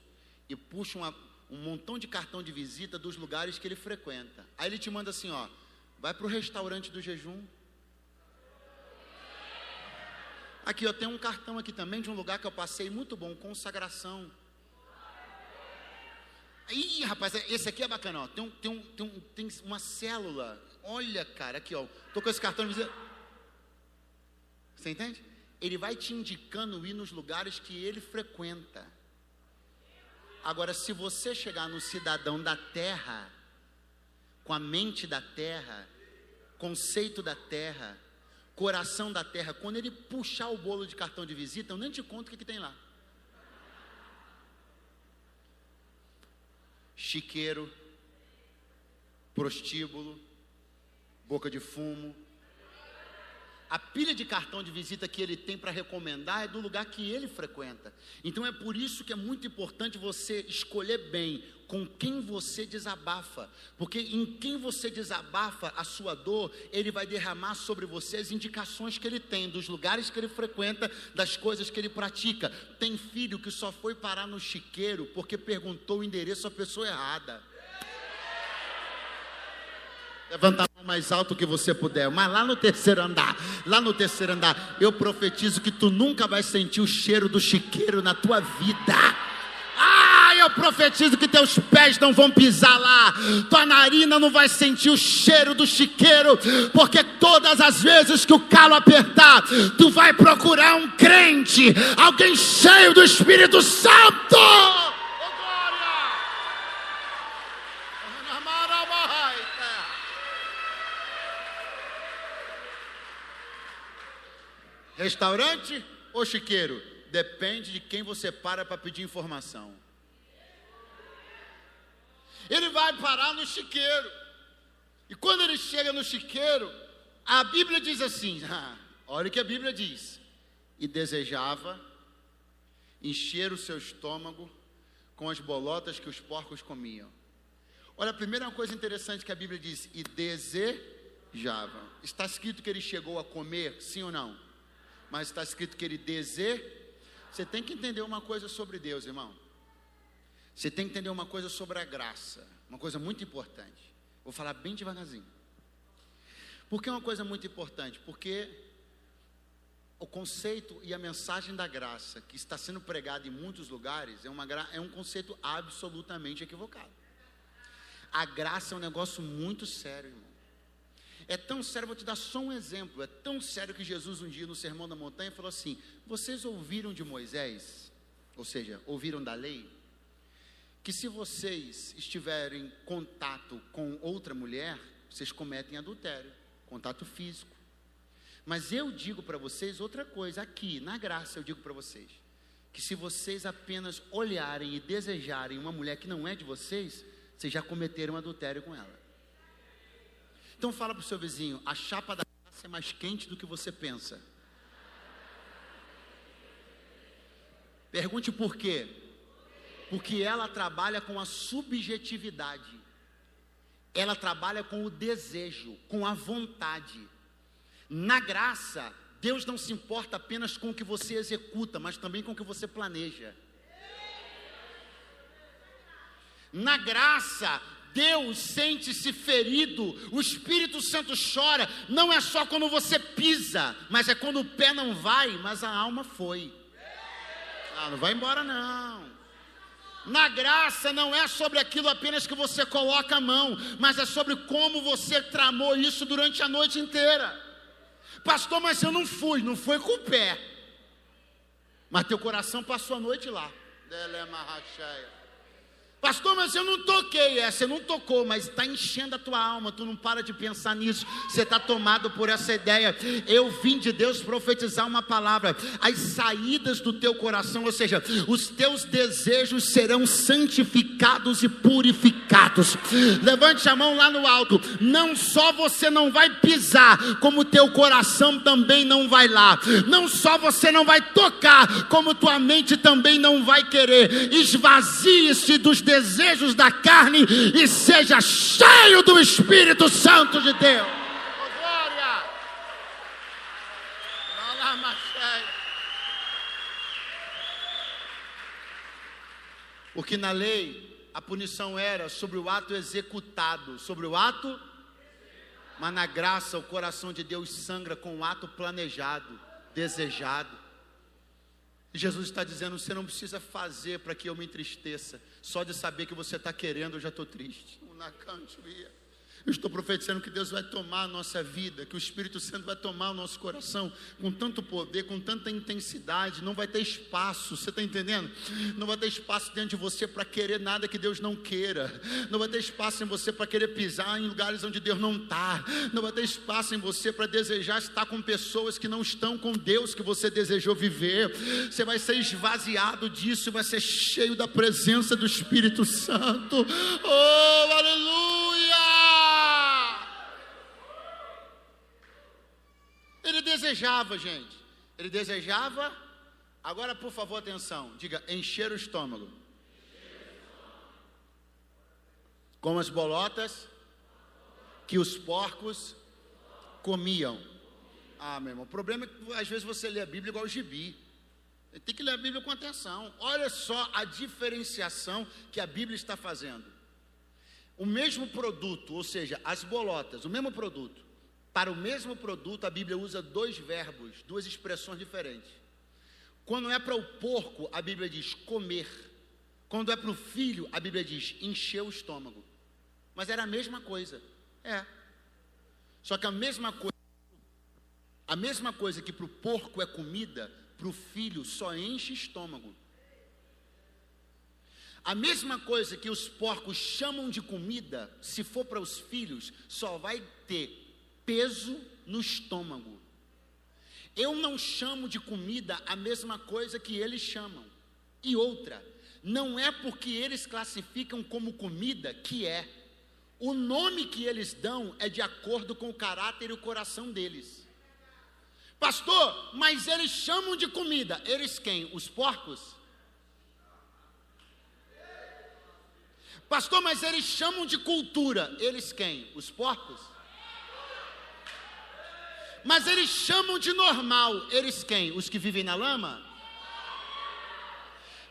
Speaker 1: e puxa uma, um montão de cartão de visita dos lugares que ele frequenta. Aí ele te manda assim: Ó, vai para o restaurante do jejum. Aqui, eu tenho um cartão aqui também de um lugar que eu passei muito bom, consagração. Ih, rapaz, esse aqui é bacana, ó. Tem, um, tem, um, tem, um, tem uma célula. Olha, cara, aqui, ó. Tô com esse cartão de Você entende? Ele vai te indicando ir nos lugares que ele frequenta. Agora, se você chegar no cidadão da terra, com a mente da terra, conceito da terra, coração da terra, quando ele puxar o bolo de cartão de visita, eu nem te conto o que, que tem lá. Chiqueiro, prostíbulo, boca de fumo. A pilha de cartão de visita que ele tem para recomendar é do lugar que ele frequenta. Então é por isso que é muito importante você escolher bem com quem você desabafa, porque em quem você desabafa a sua dor, ele vai derramar sobre você as indicações que ele tem, dos lugares que ele frequenta, das coisas que ele pratica. Tem filho que só foi parar no chiqueiro porque perguntou o endereço à pessoa errada. Levanta a mão mais alto que você puder, mas lá no terceiro andar, lá no terceiro andar, eu profetizo que tu nunca vai sentir o cheiro do chiqueiro na tua vida eu profetizo que teus pés não vão pisar lá, tua narina não vai sentir o cheiro do chiqueiro, porque todas as vezes que o calo apertar, tu vai procurar um crente, alguém cheio do Espírito Santo. Restaurante ou chiqueiro? depende de quem você para para pedir informação. Ele vai parar no chiqueiro. E quando ele chega no chiqueiro, a Bíblia diz assim: ah, olha o que a Bíblia diz. E desejava encher o seu estômago com as bolotas que os porcos comiam. Olha, a primeira coisa interessante que a Bíblia diz: e desejava. Está escrito que ele chegou a comer, sim ou não? Mas está escrito que ele desejava. Você tem que entender uma coisa sobre Deus, irmão. Você tem que entender uma coisa sobre a graça, uma coisa muito importante. Vou falar bem devagarzinho. Por que é uma coisa muito importante? Porque o conceito e a mensagem da graça que está sendo pregada em muitos lugares é, uma, é um conceito absolutamente equivocado. A graça é um negócio muito sério, irmão. É tão sério, vou te dar só um exemplo. É tão sério que Jesus, um dia no Sermão da Montanha, falou assim: Vocês ouviram de Moisés, ou seja, ouviram da lei, que se vocês estiverem em contato com outra mulher, vocês cometem adultério, contato físico. Mas eu digo para vocês outra coisa, aqui, na graça, eu digo para vocês: que se vocês apenas olharem e desejarem uma mulher que não é de vocês, vocês já cometeram adultério com ela. Então fala para o seu vizinho, a chapa da graça é mais quente do que você pensa. Pergunte por quê? Porque ela trabalha com a subjetividade. Ela trabalha com o desejo, com a vontade. Na graça, Deus não se importa apenas com o que você executa, mas também com o que você planeja. Na graça, Deus sente-se ferido, o Espírito Santo chora, não é só quando você pisa, mas é quando o pé não vai, mas a alma foi. Ah, não vai embora não. Na graça não é sobre aquilo apenas que você coloca a mão, mas é sobre como você tramou isso durante a noite inteira. Pastor, mas eu não fui, não foi com o pé. Mas teu coração passou a noite lá. Pastor, mas eu não toquei. É, você não tocou, mas está enchendo a tua alma. Tu não para de pensar nisso. Você está tomado por essa ideia. Eu vim de Deus profetizar uma palavra. As saídas do teu coração, ou seja, os teus desejos serão santificados e purificados. Levante a mão lá no alto. Não só você não vai pisar, como teu coração também não vai lá. Não só você não vai tocar, como tua mente também não vai querer. Esvazie-se dos desejos da carne e seja cheio do Espírito Santo de Deus. Porque na lei a punição era sobre o ato executado, sobre o ato, mas na graça o coração de Deus sangra com o ato planejado, desejado. Jesus está dizendo: você não precisa fazer para que eu me entristeça. Só de saber que você está querendo, eu já estou triste. Eu estou profetizando que Deus vai tomar a nossa vida, que o Espírito Santo vai tomar o nosso coração com tanto poder, com tanta intensidade. Não vai ter espaço, você está entendendo? Não vai ter espaço dentro de você para querer nada que Deus não queira. Não vai ter espaço em você para querer pisar em lugares onde Deus não está. Não vai ter espaço em você para desejar estar com pessoas que não estão com Deus que você desejou viver. Você vai ser esvaziado disso, vai ser cheio da presença do Espírito Santo. Oh, aleluia! Ele desejava, gente. Ele desejava. Agora, por favor, atenção. Diga: encher o estômago. Com as bolotas que os porcos comiam. Ah, meu irmão, o problema é que às vezes você lê a Bíblia igual o gibi. Tem que ler a Bíblia com atenção. Olha só a diferenciação que a Bíblia está fazendo. O mesmo produto, ou seja, as bolotas, o mesmo produto, para o mesmo produto, a Bíblia usa dois verbos, duas expressões diferentes. Quando é para o porco, a Bíblia diz comer. Quando é para o filho, a Bíblia diz encher o estômago. Mas era a mesma coisa. É. Só que a mesma coisa, a mesma coisa que para o porco é comida, para o filho só enche estômago. A mesma coisa que os porcos chamam de comida, se for para os filhos, só vai ter peso no estômago. Eu não chamo de comida a mesma coisa que eles chamam. E outra, não é porque eles classificam como comida que é. O nome que eles dão é de acordo com o caráter e o coração deles. Pastor, mas eles chamam de comida. Eles quem? Os porcos? Pastor, mas eles chamam de cultura. Eles quem? Os porcos? Mas eles chamam de normal. Eles quem? Os que vivem na lama?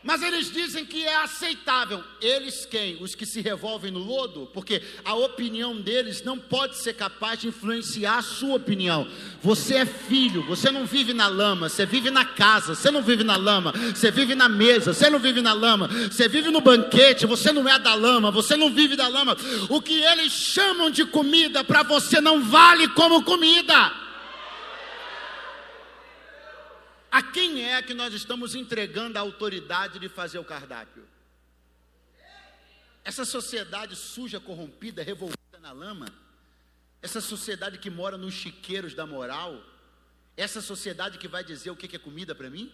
Speaker 1: Mas eles dizem que é aceitável. Eles quem? Os que se revolvem no lodo? Porque a opinião deles não pode ser capaz de influenciar a sua opinião. Você é filho, você não vive na lama, você vive na casa, você não vive na lama, você vive na mesa, você não vive na lama, você vive no banquete, você não é da lama, você não vive da lama. O que eles chamam de comida para você não vale como comida. A quem é que nós estamos entregando a autoridade de fazer o cardápio? Essa sociedade suja, corrompida, revolvida na lama, essa sociedade que mora nos chiqueiros da moral, essa sociedade que vai dizer o que é comida para mim?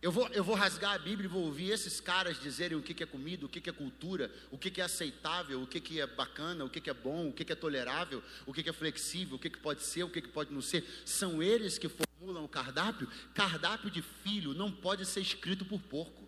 Speaker 1: Eu vou, eu vou rasgar a Bíblia e vou ouvir esses caras dizerem o que, é comida, o que, é cultura, o que, é aceitável, o que, é bacana, o que, é bom, o que, é tolerável, o que, é flexível, o que, pode ser, o que, pode não ser. São eles que formulam o cardápio. Cardápio de filho não pode ser escrito por porco.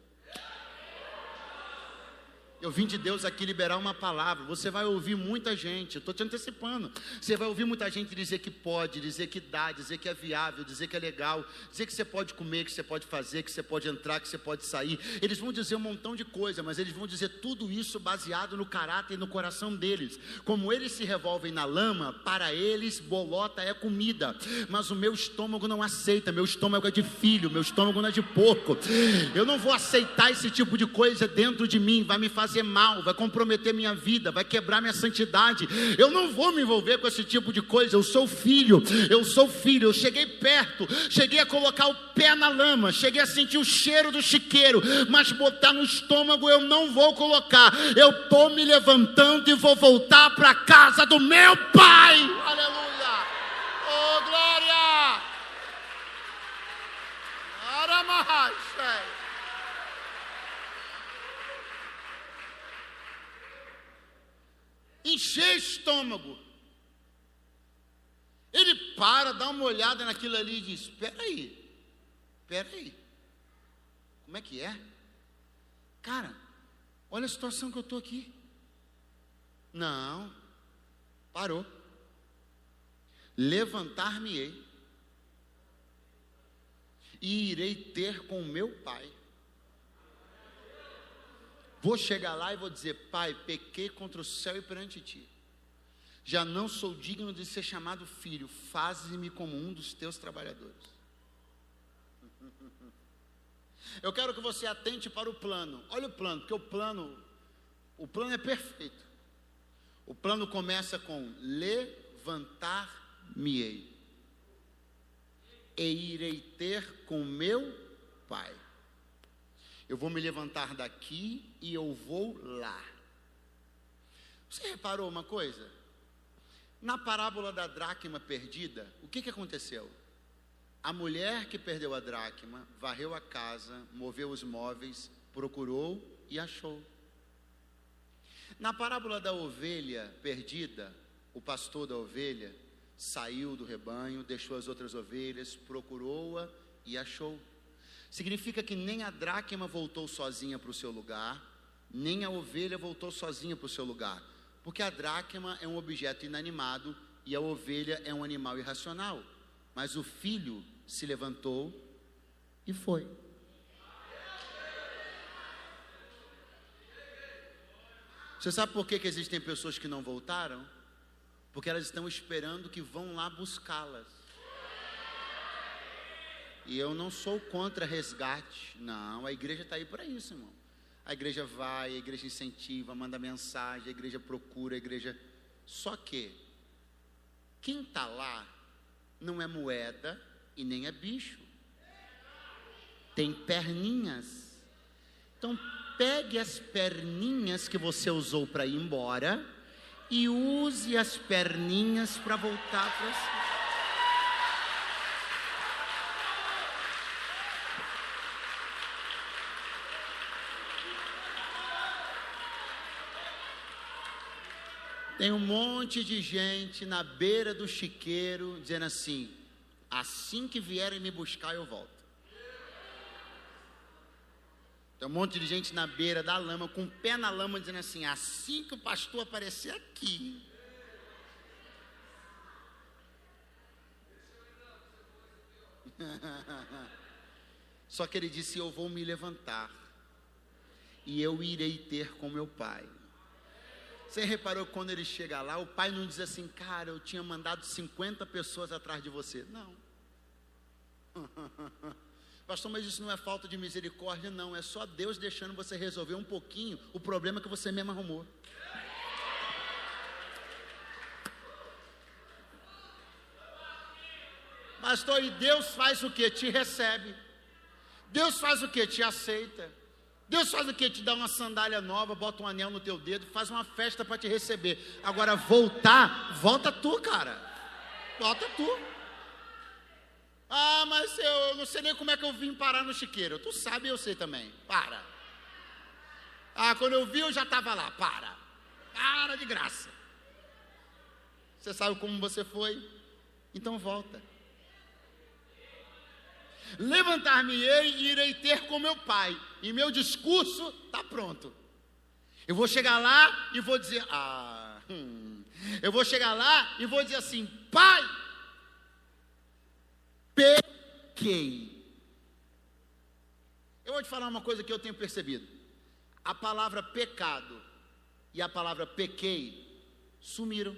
Speaker 1: Eu vim de Deus aqui liberar uma palavra. Você vai ouvir muita gente, eu estou te antecipando. Você vai ouvir muita gente dizer que pode, dizer que dá, dizer que é viável, dizer que é legal, dizer que você pode comer, que você pode fazer, que você pode entrar, que você pode sair. Eles vão dizer um montão de coisa, mas eles vão dizer tudo isso baseado no caráter e no coração deles. Como eles se revolvem na lama, para eles bolota é comida. Mas o meu estômago não aceita, meu estômago é de filho, meu estômago não é de porco. Eu não vou aceitar esse tipo de coisa dentro de mim, vai me fazer fazer mal, vai comprometer minha vida, vai quebrar minha santidade. Eu não vou me envolver com esse tipo de coisa. Eu sou filho, eu sou filho. Eu cheguei perto, cheguei a colocar o pé na lama, cheguei a sentir o cheiro do chiqueiro, mas botar no estômago eu não vou colocar. Eu estou me levantando e vou voltar para casa do meu pai. Aleluia! Oh, glória! Aramahashai. Encher estômago. Ele para, dá uma olhada naquilo ali e diz: Espera aí, espera aí, como é que é? Cara, olha a situação que eu estou aqui. Não, parou. Levantar-me-ei e irei ter com meu pai Vou chegar lá e vou dizer: Pai, pequei contra o céu e perante ti. Já não sou digno de ser chamado filho, faze-me como um dos teus trabalhadores. Eu quero que você atente para o plano. Olha o plano, porque o plano, o plano é perfeito. O plano começa com levantar-me-ei e irei ter com meu pai. Eu vou me levantar daqui e eu vou lá. Você reparou uma coisa? Na parábola da dracma perdida, o que, que aconteceu? A mulher que perdeu a dracma varreu a casa, moveu os móveis, procurou e achou. Na parábola da ovelha perdida, o pastor da ovelha saiu do rebanho, deixou as outras ovelhas, procurou-a e achou. Significa que nem a dracma voltou sozinha para o seu lugar, nem a ovelha voltou sozinha para o seu lugar, porque a dracma é um objeto inanimado e a ovelha é um animal irracional. Mas o filho se levantou e foi. Você sabe por que, que existem pessoas que não voltaram? Porque elas estão esperando que vão lá buscá-las. E eu não sou contra resgate, não. A igreja está aí para isso, irmão. A igreja vai, a igreja incentiva, manda mensagem, a igreja procura, a igreja. Só que quem está lá não é moeda e nem é bicho. Tem perninhas. Então pegue as perninhas que você usou para ir embora e use as perninhas para voltar para si. Tem um monte de gente na beira do chiqueiro dizendo assim: assim que vierem me buscar, eu volto. Tem um monte de gente na beira da lama, com o pé na lama, dizendo assim: assim que o pastor aparecer aqui. Só que ele disse: Eu vou me levantar e eu irei ter com meu pai. Você reparou quando ele chega lá, o pai não diz assim, cara, eu tinha mandado 50 pessoas atrás de você. Não. Pastor, mas isso não é falta de misericórdia, não. É só Deus deixando você resolver um pouquinho o problema que você mesmo arrumou. Pastor, e Deus faz o que? Te recebe. Deus faz o que? Te aceita. Deus faz o que? Te dá uma sandália nova, bota um anel no teu dedo, faz uma festa para te receber. Agora, voltar, volta tu, cara. Volta tu. Ah, mas eu não sei nem como é que eu vim parar no chiqueiro. Tu sabe, eu sei também. Para. Ah, quando eu vi, eu já estava lá. Para. Para de graça. Você sabe como você foi? Então volta. Levantar-me-ei e irei ter com meu pai, e meu discurso está pronto. Eu vou chegar lá e vou dizer: Ah, hum. eu vou chegar lá e vou dizer assim: Pai, pequei. Eu vou te falar uma coisa que eu tenho percebido: a palavra pecado e a palavra pequei sumiram.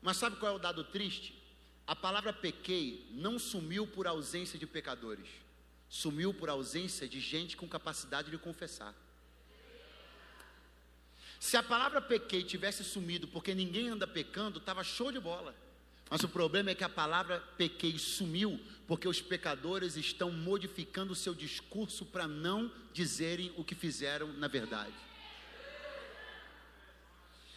Speaker 1: Mas sabe qual é o dado triste? A palavra pequei não sumiu por ausência de pecadores, sumiu por ausência de gente com capacidade de confessar. Se a palavra pequei tivesse sumido porque ninguém anda pecando, estava show de bola. Mas o problema é que a palavra pequei sumiu porque os pecadores estão modificando o seu discurso para não dizerem o que fizeram na verdade.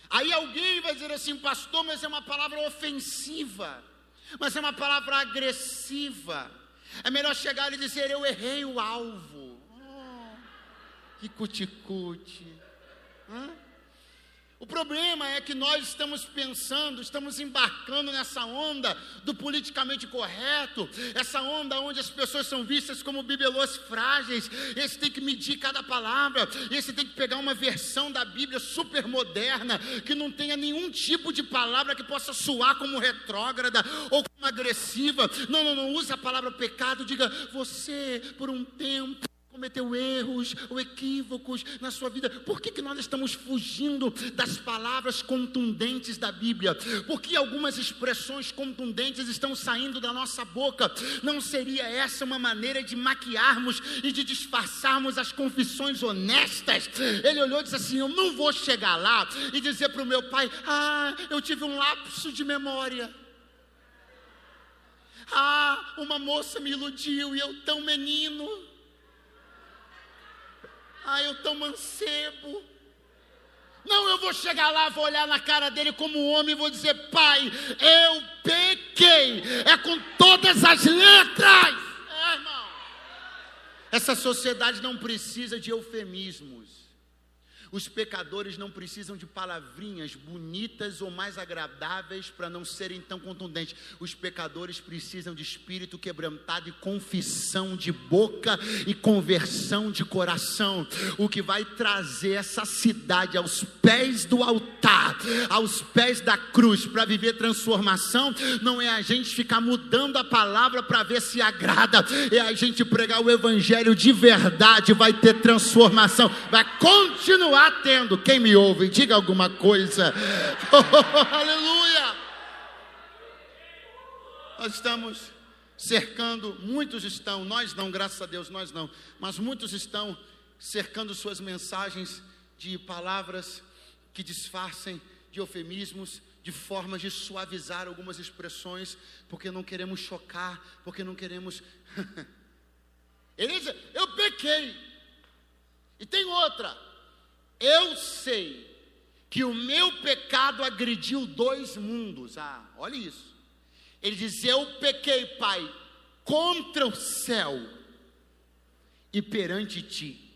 Speaker 1: Aí alguém vai dizer assim, pastor, mas é uma palavra ofensiva mas é uma palavra agressiva. É melhor chegar e dizer: Eu errei o alvo. Oh, que cuticute. Hã? O problema é que nós estamos pensando, estamos embarcando nessa onda do politicamente correto, essa onda onde as pessoas são vistas como bibelôs frágeis. Esse tem que medir cada palavra, esse tem que pegar uma versão da Bíblia super moderna, que não tenha nenhum tipo de palavra que possa soar como retrógrada ou como agressiva. Não, não, não use a palavra pecado, diga você por um tempo cometeu erros ou equívocos na sua vida. Por que, que nós estamos fugindo das palavras contundentes da Bíblia? Por que algumas expressões contundentes estão saindo da nossa boca? Não seria essa uma maneira de maquiarmos e de disfarçarmos as confissões honestas? Ele olhou e disse assim: Eu não vou chegar lá e dizer para o meu pai: Ah, eu tive um lapso de memória. Ah, uma moça me iludiu e eu tão menino. Ah, eu tão mancebo. Não, eu vou chegar lá, vou olhar na cara dele como homem e vou dizer: Pai, eu pequei. É com todas as letras. É, irmão. Essa sociedade não precisa de eufemismos. Os pecadores não precisam de palavrinhas bonitas ou mais agradáveis para não serem tão contundentes. Os pecadores precisam de espírito quebrantado e confissão de boca e conversão de coração. O que vai trazer essa cidade aos pés do altar, aos pés da cruz, para viver transformação, não é a gente ficar mudando a palavra para ver se agrada, é a gente pregar o evangelho de verdade, vai ter transformação, vai continuar batendo. Quem me ouve, diga alguma coisa. Oh, aleluia! Nós estamos cercando, muitos estão, nós não, graças a Deus, nós não, mas muitos estão cercando suas mensagens de palavras que disfarcem de eufemismos, de formas de suavizar algumas expressões, porque não queremos chocar, porque não queremos. Ele diz: Eu pequei. E tem outra, eu sei que o meu pecado agrediu dois mundos. Ah, olha isso. Ele diz: Eu pequei, Pai, contra o céu e perante ti.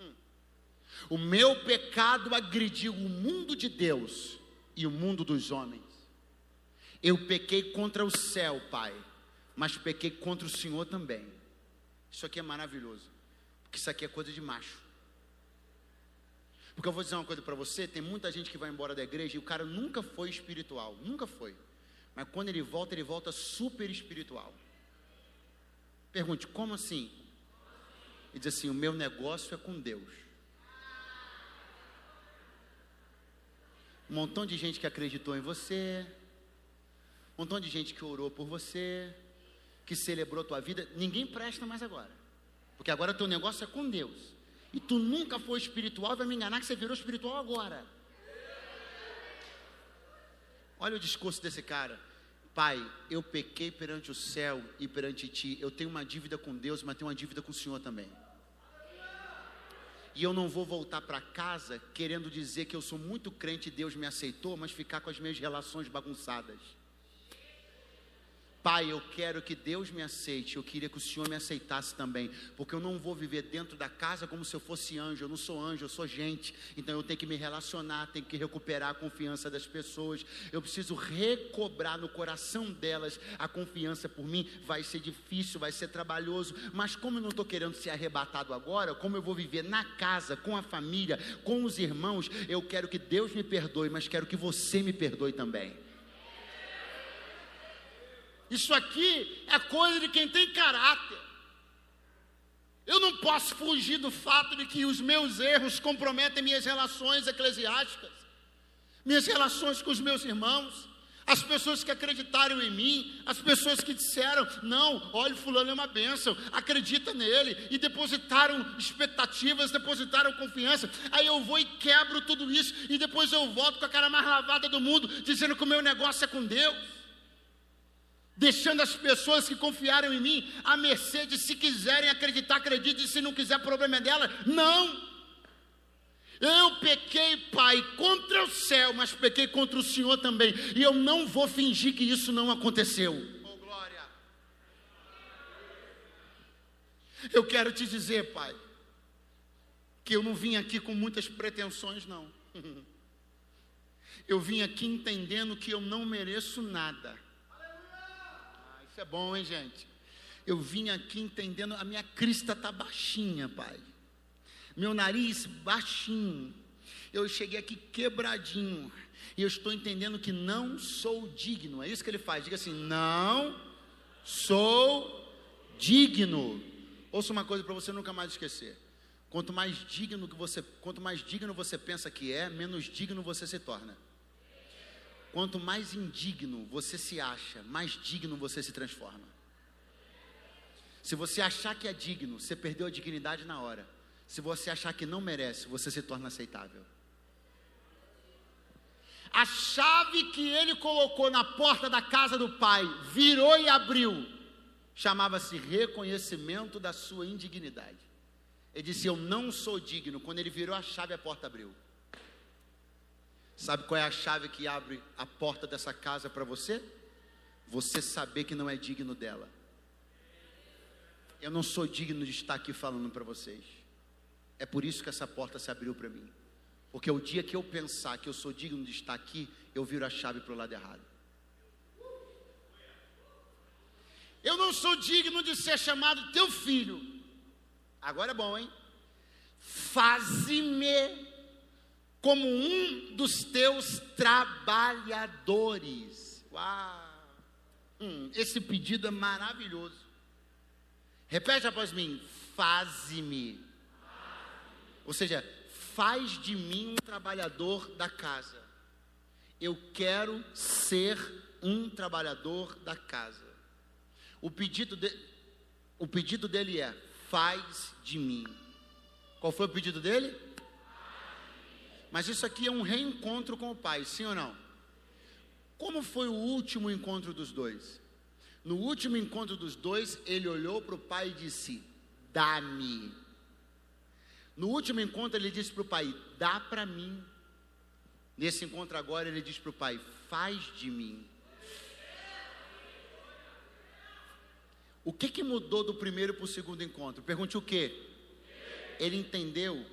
Speaker 1: Hum. O meu pecado agrediu o mundo de Deus e o mundo dos homens. Eu pequei contra o céu, Pai, mas pequei contra o Senhor também. Isso aqui é maravilhoso, porque isso aqui é coisa de macho. Porque eu vou dizer uma coisa para você: tem muita gente que vai embora da igreja e o cara nunca foi espiritual, nunca foi. Mas quando ele volta, ele volta super espiritual. Pergunte, como assim? Ele diz assim: o meu negócio é com Deus. Um montão de gente que acreditou em você, um montão de gente que orou por você, que celebrou tua vida, ninguém presta mais agora. Porque agora teu negócio é com Deus. E tu nunca foi espiritual, vai me enganar que você virou espiritual agora. Olha o discurso desse cara. Pai, eu pequei perante o céu e perante ti. Eu tenho uma dívida com Deus, mas tenho uma dívida com o Senhor também. E eu não vou voltar para casa querendo dizer que eu sou muito crente e Deus me aceitou, mas ficar com as minhas relações bagunçadas. Pai, eu quero que Deus me aceite, eu queria que o Senhor me aceitasse também, porque eu não vou viver dentro da casa como se eu fosse anjo, eu não sou anjo, eu sou gente, então eu tenho que me relacionar, tenho que recuperar a confiança das pessoas, eu preciso recobrar no coração delas a confiança por mim. Vai ser difícil, vai ser trabalhoso, mas como eu não estou querendo ser arrebatado agora, como eu vou viver na casa, com a família, com os irmãos, eu quero que Deus me perdoe, mas quero que você me perdoe também. Isso aqui é coisa de quem tem caráter. Eu não posso fugir do fato de que os meus erros comprometem minhas relações eclesiásticas, minhas relações com os meus irmãos, as pessoas que acreditaram em mim, as pessoas que disseram, não, olha, fulano é uma bênção, acredita nele, e depositaram expectativas, depositaram confiança. Aí eu vou e quebro tudo isso, e depois eu volto com a cara mais lavada do mundo, dizendo que o meu negócio é com Deus deixando as pessoas que confiaram em mim à mercê de se quiserem acreditar, acredite, se não quiser, problema é dela. Não! Eu pequei, Pai, contra o céu, mas pequei contra o Senhor também, e eu não vou fingir que isso não aconteceu. Oh, glória! Eu quero te dizer, Pai, que eu não vim aqui com muitas pretensões, não. Eu vim aqui entendendo que eu não mereço nada isso é bom, hein, gente? Eu vim aqui entendendo, a minha crista está baixinha, pai. Meu nariz baixinho. Eu cheguei aqui quebradinho. E eu estou entendendo que não sou digno. É isso que ele faz. Diga assim: não sou digno. Ouça uma coisa para você nunca mais esquecer. Quanto mais digno que você, quanto mais digno você pensa que é, menos digno você se torna. Quanto mais indigno você se acha, mais digno você se transforma. Se você achar que é digno, você perdeu a dignidade na hora. Se você achar que não merece, você se torna aceitável. A chave que ele colocou na porta da casa do pai virou e abriu, chamava-se reconhecimento da sua indignidade. Ele disse: Eu não sou digno. Quando ele virou a chave, a porta abriu. Sabe qual é a chave que abre a porta dessa casa para você? Você saber que não é digno dela. Eu não sou digno de estar aqui falando para vocês. É por isso que essa porta se abriu para mim. Porque o dia que eu pensar que eu sou digno de estar aqui, eu viro a chave para o lado errado. Eu não sou digno de ser chamado teu filho. Agora é bom, hein? Faze-me como um dos teus trabalhadores. Uau! Hum, esse pedido é maravilhoso. Repete após mim: faze-me. Ou seja, faz de mim um trabalhador da casa. Eu quero ser um trabalhador da casa. O pedido, de, o pedido dele é: faz de mim. Qual foi o pedido dele? Mas isso aqui é um reencontro com o pai, sim ou não? Como foi o último encontro dos dois? No último encontro dos dois, ele olhou para o pai e disse: Dá-me. No último encontro, ele disse para o pai: Dá para mim. Nesse encontro agora, ele diz para o pai: Faz de mim. O que, que mudou do primeiro para o segundo encontro? Pergunte o quê? Ele entendeu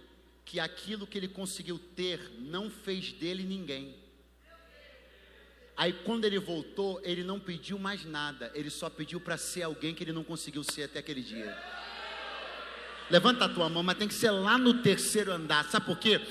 Speaker 1: que aquilo que ele conseguiu ter não fez dele ninguém. Aí quando ele voltou, ele não pediu mais nada, ele só pediu para ser alguém que ele não conseguiu ser até aquele dia. Levanta a tua mão, mas tem que ser lá no terceiro andar. Sabe por quê?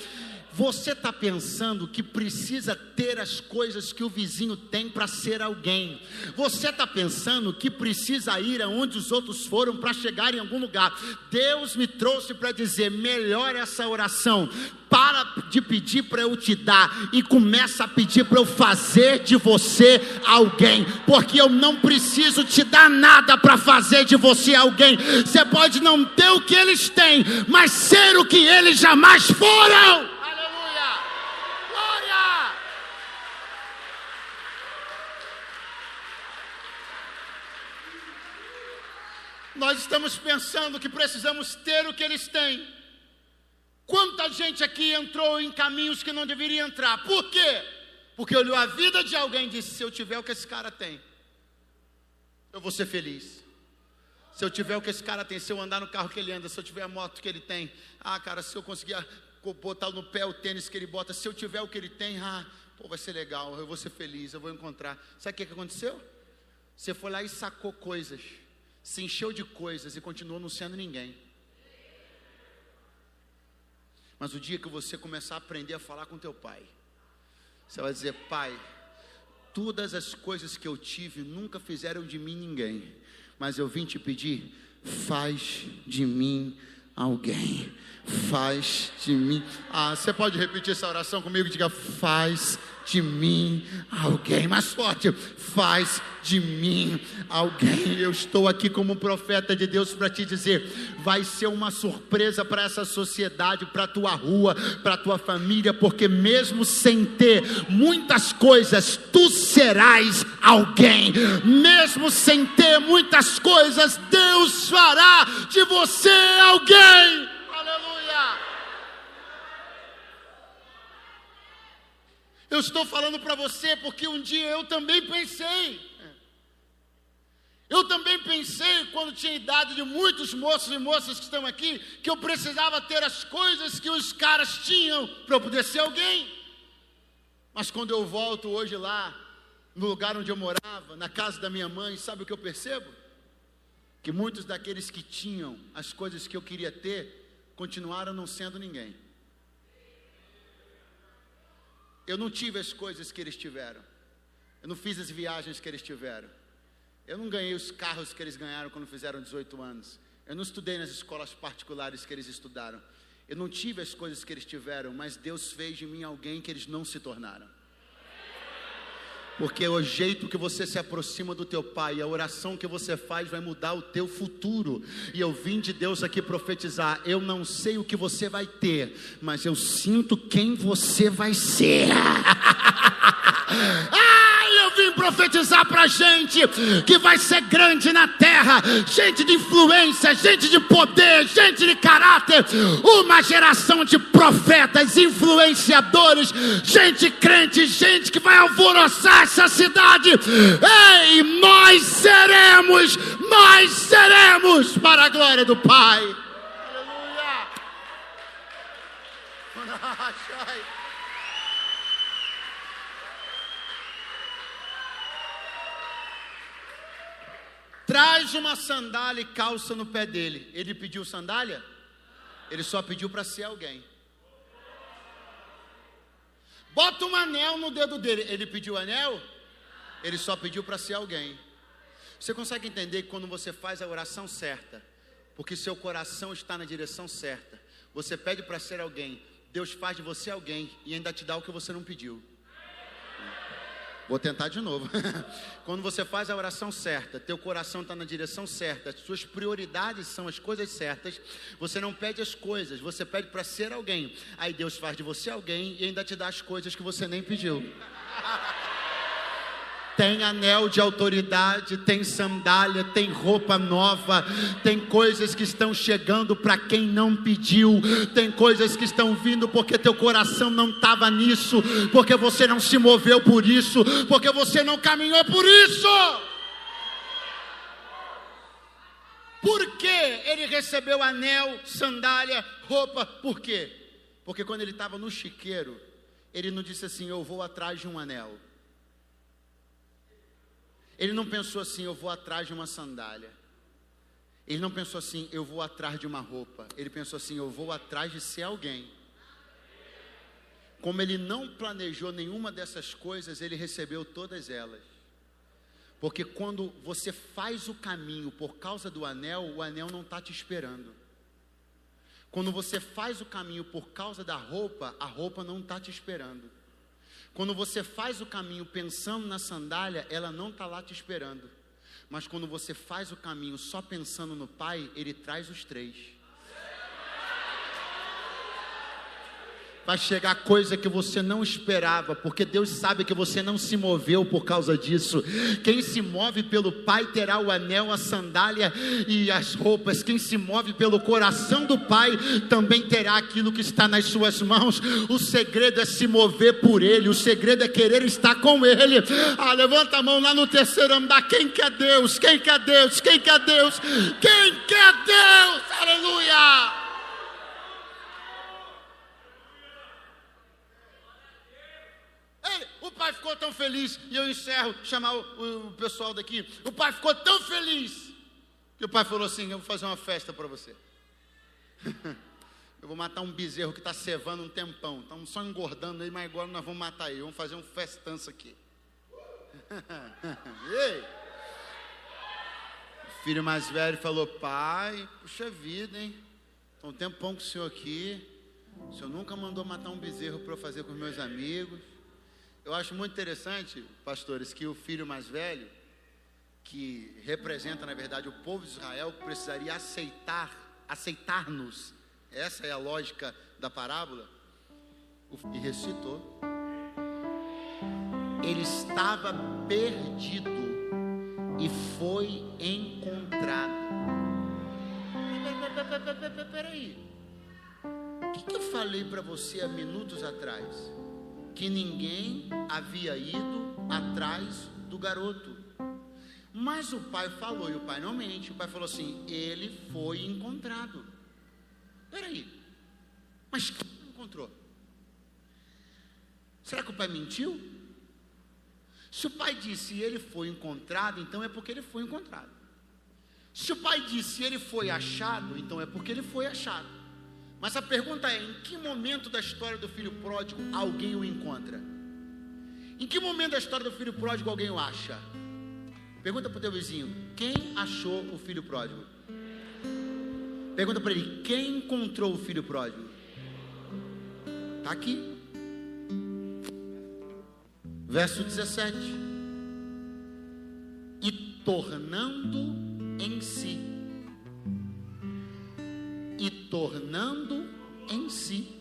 Speaker 1: Você está pensando que precisa ter as coisas que o vizinho tem para ser alguém. Você está pensando que precisa ir aonde os outros foram para chegar em algum lugar. Deus me trouxe para dizer: melhor essa oração. Para de pedir para eu te dar e começa a pedir para eu fazer de você alguém, porque eu não preciso te dar nada para fazer de você alguém. Você pode não ter o que eles têm, mas ser o que eles jamais foram. Nós estamos pensando que precisamos ter o que eles têm. Quanta gente aqui entrou em caminhos que não deveria entrar. Por quê? Porque olhou a vida de alguém e disse: se eu tiver o que esse cara tem, eu vou ser feliz. Se eu tiver o que esse cara tem, se eu andar no carro que ele anda, se eu tiver a moto que ele tem, ah, cara, se eu conseguir botar no pé o tênis que ele bota, se eu tiver o que ele tem, ah, pô, vai ser legal, eu vou ser feliz, eu vou encontrar. Sabe o que, que aconteceu? Você foi lá e sacou coisas se encheu de coisas e continuou não sendo ninguém. Mas o dia que você começar a aprender a falar com teu pai, você vai dizer: Pai, todas as coisas que eu tive nunca fizeram de mim ninguém, mas eu vim te pedir, faz de mim alguém. Faz de mim. Ah, você pode repetir essa oração comigo? Diga: faz de mim alguém. Mais forte, faz de mim alguém. Eu estou aqui como profeta de Deus para te dizer: vai ser uma surpresa para essa sociedade, para tua rua, para tua família, porque mesmo sem ter muitas coisas, tu serás alguém. Mesmo sem ter muitas coisas, Deus fará de você alguém. Eu estou falando para você porque um dia eu também pensei. Eu também pensei, quando tinha idade de muitos moços e moças que estão aqui, que eu precisava ter as coisas que os caras tinham para eu poder ser alguém. Mas quando eu volto hoje lá, no lugar onde eu morava, na casa da minha mãe, sabe o que eu percebo? Que muitos daqueles que tinham as coisas que eu queria ter, continuaram não sendo ninguém. Eu não tive as coisas que eles tiveram. Eu não fiz as viagens que eles tiveram. Eu não ganhei os carros que eles ganharam quando fizeram 18 anos. Eu não estudei nas escolas particulares que eles estudaram. Eu não tive as coisas que eles tiveram, mas Deus fez de mim alguém que eles não se tornaram. Porque o jeito que você se aproxima do teu pai, a oração que você faz vai mudar o teu futuro. E eu vim de Deus aqui profetizar. Eu não sei o que você vai ter, mas eu sinto quem você vai ser. vim profetizar para gente que vai ser grande na terra, gente de influência, gente de poder, gente de caráter, uma geração de profetas, influenciadores, gente crente, gente que vai alvoroçar essa cidade. Ei, nós seremos, nós seremos para a glória do Pai. Aleluia. Traz uma sandália e calça no pé dele. Ele pediu sandália? Ele só pediu para ser alguém. Bota um anel no dedo dele. Ele pediu anel? Ele só pediu para ser alguém. Você consegue entender que quando você faz a oração certa, porque seu coração está na direção certa, você pede para ser alguém, Deus faz de você alguém e ainda te dá o que você não pediu. Vou tentar de novo. Quando você faz a oração certa, teu coração está na direção certa, as suas prioridades são as coisas certas, você não pede as coisas, você pede para ser alguém. Aí Deus faz de você alguém e ainda te dá as coisas que você nem pediu. tem anel de autoridade, tem sandália, tem roupa nova, tem coisas que estão chegando para quem não pediu, tem coisas que estão vindo porque teu coração não estava nisso, porque você não se moveu por isso, porque você não caminhou por isso. Por que ele recebeu anel, sandália, roupa? Por quê? Porque quando ele estava no chiqueiro, ele não disse assim: Eu vou atrás de um anel. Ele não pensou assim: Eu vou atrás de uma sandália. Ele não pensou assim: Eu vou atrás de uma roupa. Ele pensou assim: Eu vou atrás de ser alguém. Como ele não planejou nenhuma dessas coisas, ele recebeu todas elas. Porque quando você faz o caminho por causa do anel, o anel não está te esperando. Quando você faz o caminho por causa da roupa, a roupa não está te esperando. Quando você faz o caminho pensando na sandália, ela não está lá te esperando. Mas quando você faz o caminho só pensando no Pai, Ele traz os três. Vai chegar coisa que você não esperava, porque Deus sabe que você não se moveu por causa disso. Quem se move pelo Pai terá o anel, a sandália e as roupas. Quem se move pelo coração do Pai também terá aquilo que está nas suas mãos. O segredo é se mover por Ele, o segredo é querer estar com Ele. Ah, levanta a mão lá no terceiro andar. Quem quer Deus? Quem quer Deus? Quem quer Deus? Quem quer Deus? Aleluia! Ei, o pai ficou tão feliz, e eu encerro, chamar o, o, pessoal daqui. O pai ficou tão feliz, que o pai falou assim: Eu vou fazer uma festa para você. eu vou matar um bezerro que está cevando um tempão. Estamos só engordando aí, mas agora nós vamos matar ele. Vamos fazer um festança aqui. Ei! Filho mais velho falou: Pai, puxa vida, hein? Estou um tempão com o senhor aqui. O senhor nunca mandou matar um bezerro para eu fazer com os meus amigos. Eu acho muito interessante, pastores, que o filho mais velho, que representa, na verdade, o povo de Israel, precisaria aceitar, aceitar-nos. Essa é a lógica da parábola. E recitou. Ele estava perdido e foi encontrado. Peraí. O que, que eu falei para você há minutos atrás? Que ninguém havia ido atrás do garoto. Mas o pai falou, e o pai não mente, o pai falou assim: ele foi encontrado. Peraí, mas quem encontrou? Será que o pai mentiu? Se o pai disse ele foi encontrado, então é porque ele foi encontrado. Se o pai disse ele foi achado, então é porque ele foi achado. Mas a pergunta é: em que momento da história do filho pródigo alguém o encontra? Em que momento da história do filho pródigo alguém o acha? Pergunta para o teu vizinho: quem achou o filho pródigo? Pergunta para ele: quem encontrou o filho pródigo? Está aqui. Verso 17: E tornando em si e tornando em si.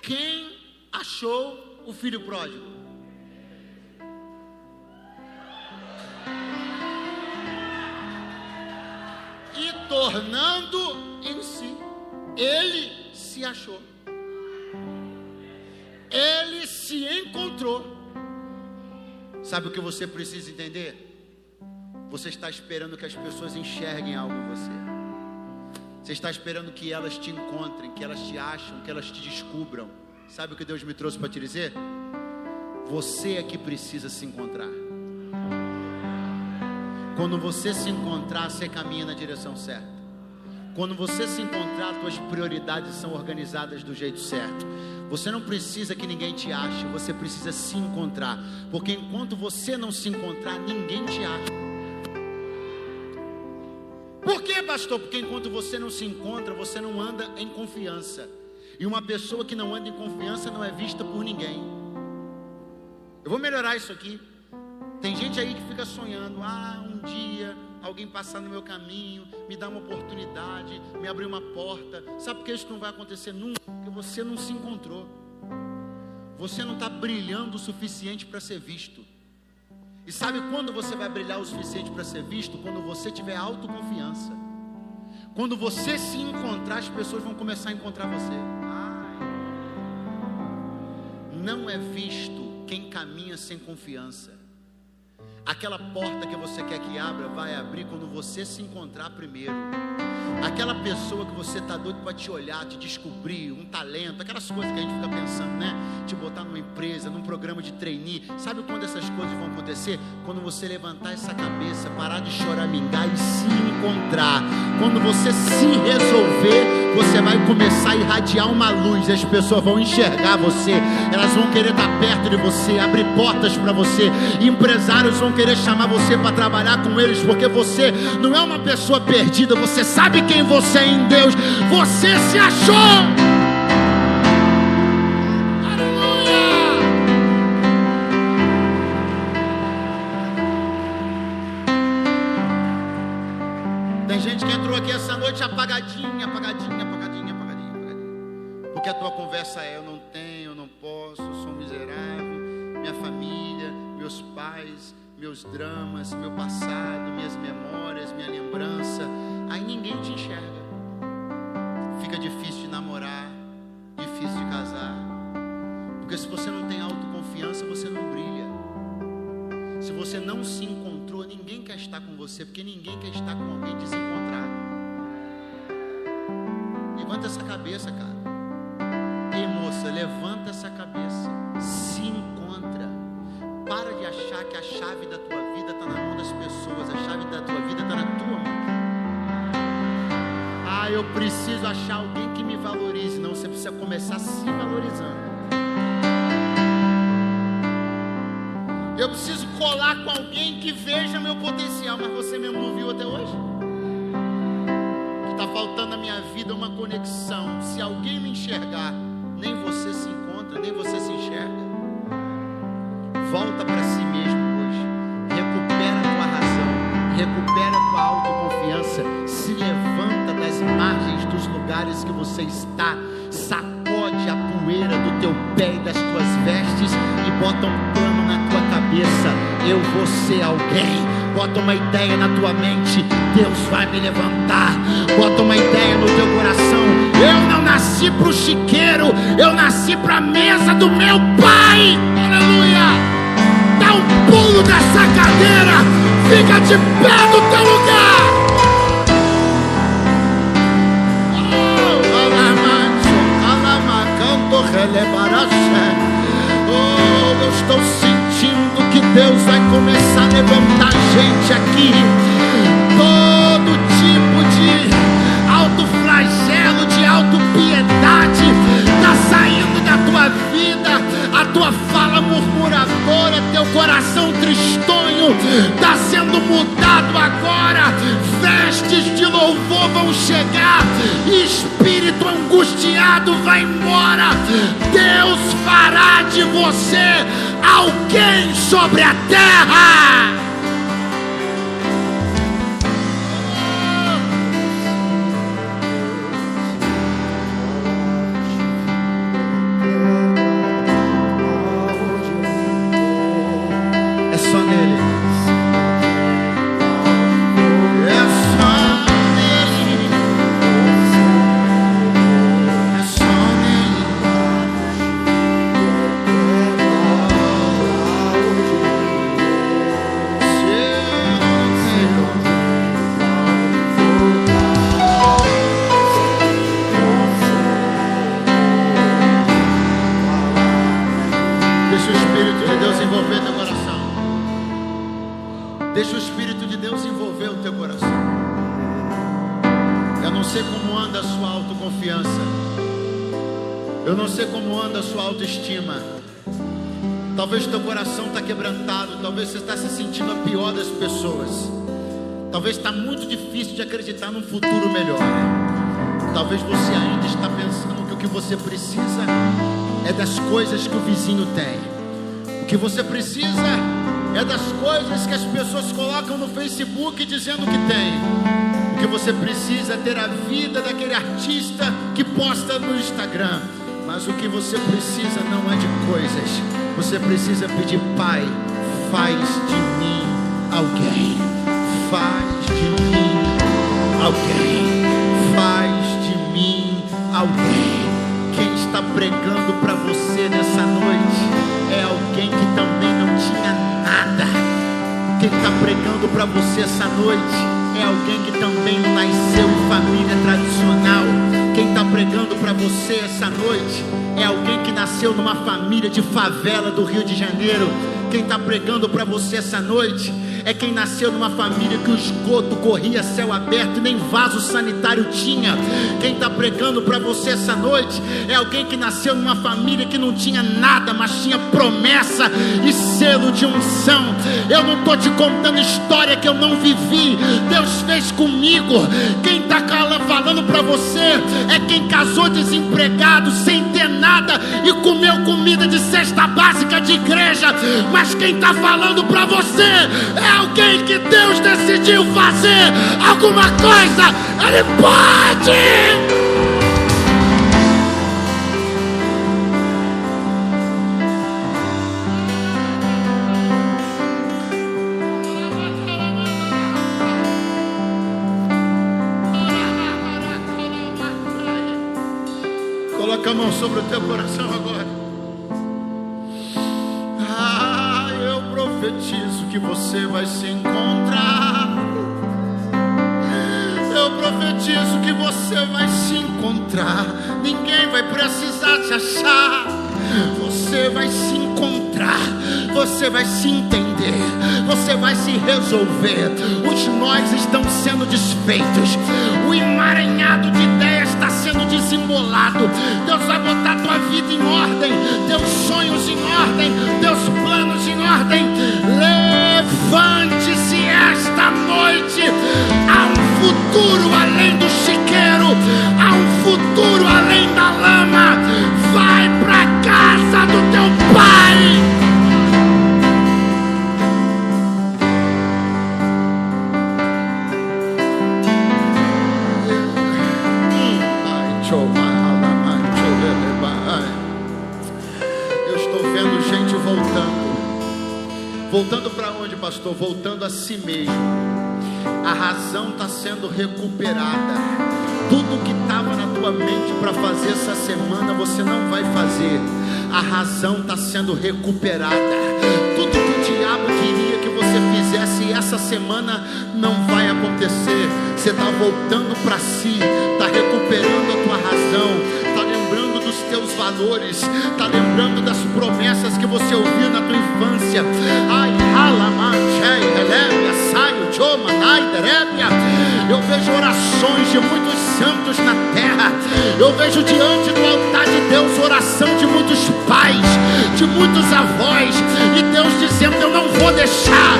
Speaker 1: Quem achou o filho pródigo? E tornando em si, ele se achou. Ele se encontrou. Sabe o que você precisa entender? Você está esperando que as pessoas enxerguem algo em você. Você está esperando que elas te encontrem, que elas te acham, que elas te descubram. Sabe o que Deus me trouxe para te dizer? Você é que precisa se encontrar. Quando você se encontrar, você caminha na direção certa. Quando você se encontrar, suas prioridades são organizadas do jeito certo. Você não precisa que ninguém te ache, você precisa se encontrar. Porque enquanto você não se encontrar, ninguém te acha. Pastor? Porque enquanto você não se encontra, você não anda em confiança. E uma pessoa que não anda em confiança não é vista por ninguém. Eu vou melhorar isso aqui. Tem gente aí que fica sonhando: ah, um dia alguém passar no meu caminho, me dar uma oportunidade, me abrir uma porta. Sabe por que isso não vai acontecer nunca? Porque você não se encontrou. Você não está brilhando o suficiente para ser visto. E sabe quando você vai brilhar o suficiente para ser visto? Quando você tiver autoconfiança. Quando você se encontrar, as pessoas vão começar a encontrar você. Não é visto quem caminha sem confiança. Aquela porta que você quer que abra vai abrir quando você se encontrar primeiro. Aquela pessoa que você está doido para te olhar, te descobrir, um talento, aquelas coisas que a gente fica pensando, né? Te botar numa empresa, num programa de trainee. Sabe quando essas coisas vão acontecer? Quando você levantar essa cabeça, parar de choramingar e se encontrar. Quando você se resolver, você vai começar a irradiar uma luz, as pessoas vão enxergar você, elas vão querer estar perto de você, abrir portas para você. Empresários vão querer chamar você para trabalhar com eles, porque você não é uma pessoa perdida, você sabe quem você é em Deus, você se achou. Você, porque ninguém quer estar com alguém desencontrado. Levanta essa cabeça, cara. Ei, moça, levanta essa cabeça. Se encontra. Para de achar que a chave da tua vida está na mão das pessoas. A chave da tua vida está na tua mão. Ah, eu preciso achar alguém que me valorize. Não, você precisa começar se valorizando. Colar com alguém que veja meu potencial, mas você mesmo não viu até hoje? Que está faltando na minha vida uma conexão. Se alguém me enxergar, nem você se encontra, nem você se enxerga. Volta para si mesmo hoje. Recupera a tua razão, recupera a tua autoconfiança. Se levanta das margens dos lugares que você está. Bota uma ideia na tua mente. Deus vai me levantar. Bota uma ideia no teu coração. Eu não nasci para o chiqueiro. Eu nasci para a mesa do meu pai. Aleluia. Dá um pulo dessa cadeira. Fica de pé no teu lugar. Oh, eu estou Deus vai começar a levantar gente aqui. Todo tipo de autoflagelo, de autopiedade está saindo da tua vida. A tua fala murmuradora, teu coração tristonho está sendo mudado agora. Vestes de louvor vão chegar. Espírito angustiado vai embora. Deus fará de você alguém sobre a terra. Coisas que o vizinho tem. O que você precisa é das coisas que as pessoas colocam no Facebook dizendo que tem. O que você precisa é ter a vida daquele artista que posta no Instagram. Mas o que você precisa não é de coisas. Você precisa pedir, Pai, faz de mim alguém. Faz de mim alguém. Pregando para você nessa noite é alguém que também não tinha nada. para você essa noite é alguém que também não nasceu em família tradicional. Quem está pregando para você essa noite é alguém que nasceu numa família de favela do Rio de Janeiro. Quem está pregando para você essa noite é quem nasceu numa família que o esgoto corria céu aberto e nem vaso sanitário tinha. Quem está pregando para você essa noite é alguém que nasceu numa família que não tinha nada, mas tinha promessa e selo de unção. Eu não estou te contando história que eu não vivi, Deus fez comigo. Quem está falando para você é quem casou desempregado, sem ter nada e comeu comida de cesta básica de igreja. Mas quem está falando para você é alguém que Deus decidiu fazer alguma coisa, Ele pode. Os nós estão sendo desfeitos. O emaranhado de ideias está sendo desembolado. Deus vai botar tua vida em ordem. Teus sonhos em ordem. Teus planos em ordem. Levante-se esta noite. Há um futuro além do chiqueiro. Há um futuro além da lama. Vai para casa do teu pastor? Voltando a si mesmo. A razão está sendo recuperada. Tudo que estava na tua mente para fazer essa semana, você não vai fazer. A razão está sendo recuperada. Tudo que o diabo queria que você fizesse essa semana não vai acontecer. Você está voltando para si, está recuperando a tua razão, teus valores, está lembrando das promessas que você ouviu na tua infância. Ai, eu vejo orações de muitos santos na terra. Eu vejo diante do altar de Deus oração de muitos pais, de muitos avós, e Deus dizendo: Eu não vou deixar.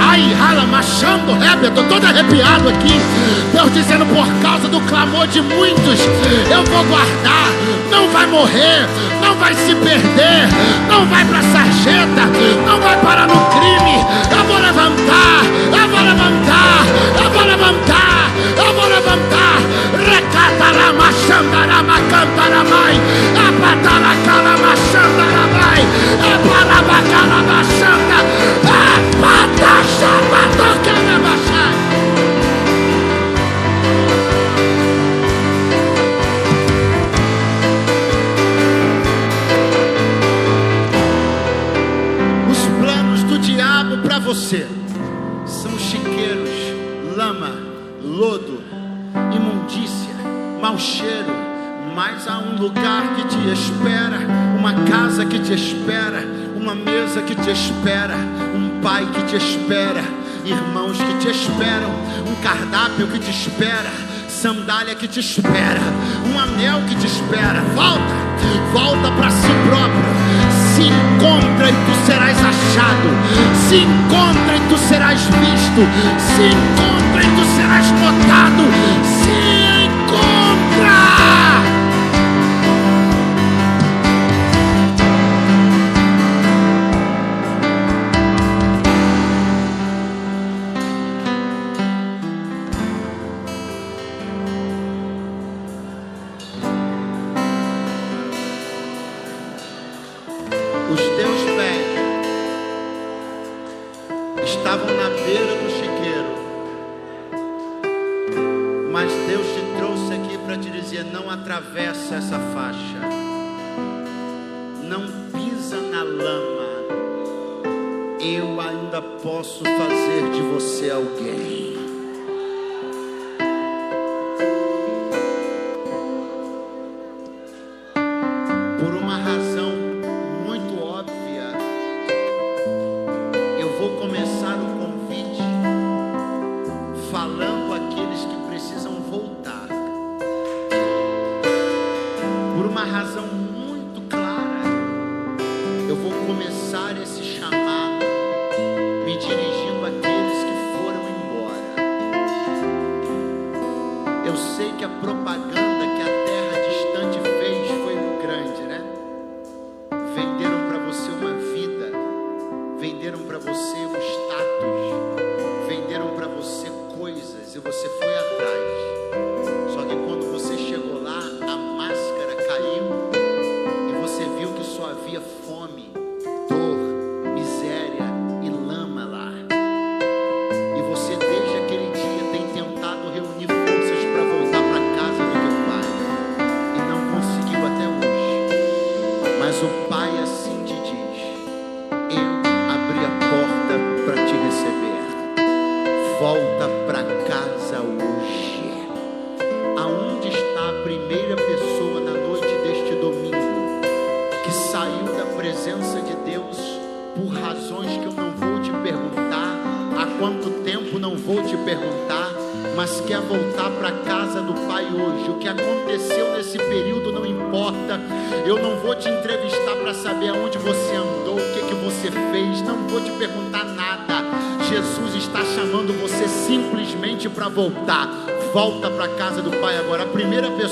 Speaker 1: Ai, rala, machando, rébia, estou todo arrepiado aqui. Deus dizendo: Por causa do clamor de muitos, eu vou guardar. Não vai morrer, não vai se perder, não vai para sarjeta, não vai parar no crime. Eu vou levantar, eu vou levantar, eu vou levantar, eu vou levantar. Recatarama, xandarama, cantaramai, apataracalama, xandaramai, eparabacalama, xanda, apataxabatocalama, para você são chiqueiros, lama, lodo, mau cheiro, mas há um lugar que te espera, uma casa que te espera, uma mesa que te espera, um pai que te espera, irmãos que te esperam, um cardápio que te espera, sandália que te espera, um anel que te espera. Volta, volta para si próprio se encontra e tu serás achado. Se encontra e tu serás visto. Se encontra e tu serás notado. Se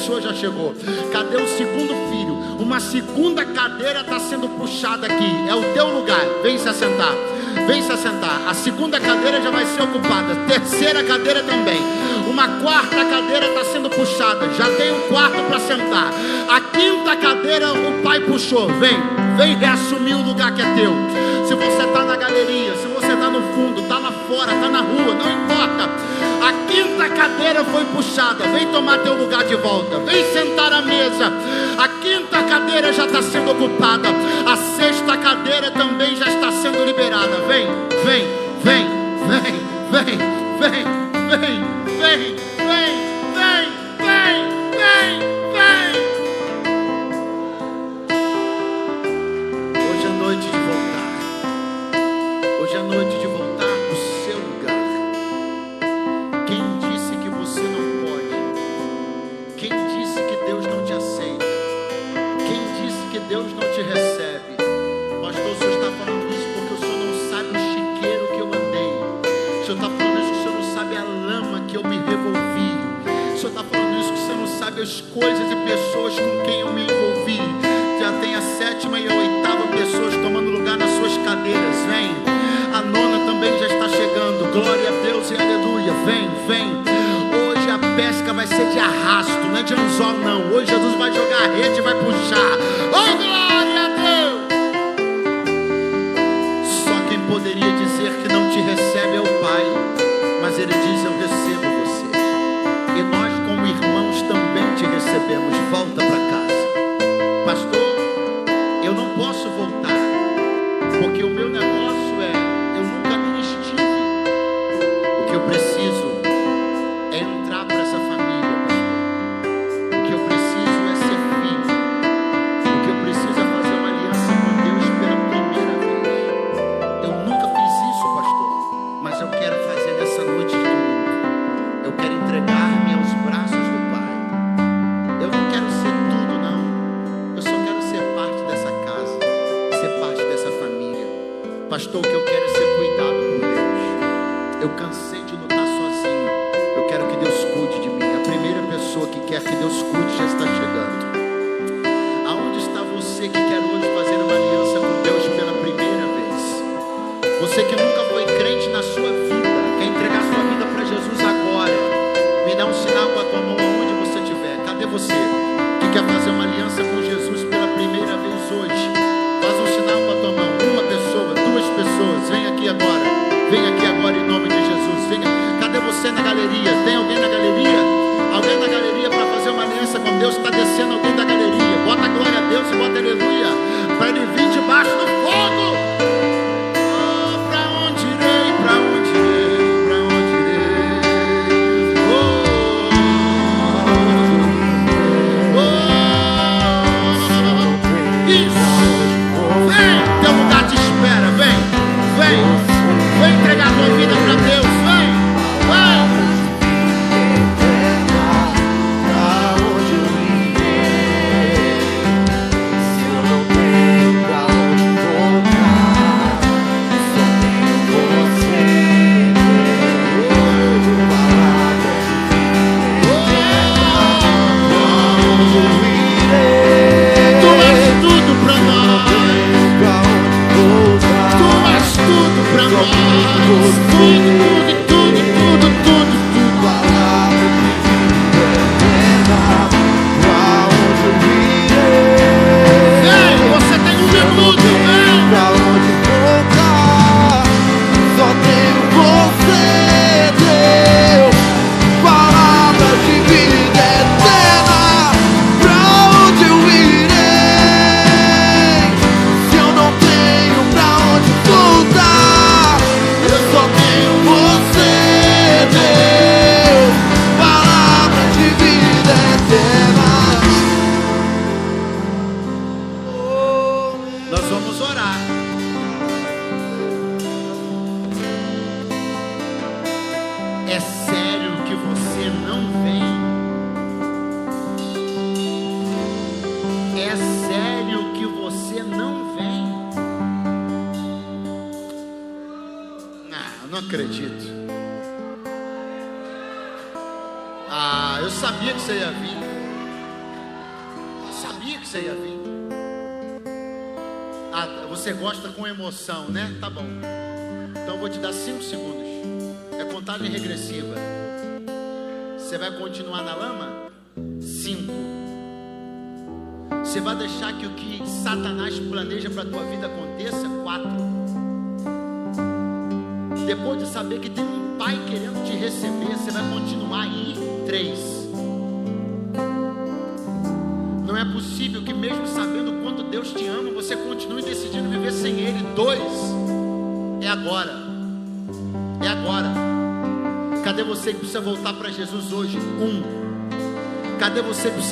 Speaker 1: pessoa já chegou. Cadê o segundo filho? Uma segunda cadeira está sendo puxada aqui. É o teu lugar. Vem se assentar. Vem se assentar. A segunda cadeira já vai ser ocupada. Terceira cadeira também. Uma quarta cadeira está sendo puxada. Já tem um quarto para sentar. A quinta cadeira o pai puxou. Vem, vem reassumir o lugar que é teu. Se você está na galeria, se você está no fundo, está lá fora, está na rua, não importa quinta cadeira foi puxada. Vem tomar teu lugar de volta. Vem sentar à mesa. A quinta cadeira já está sendo ocupada. A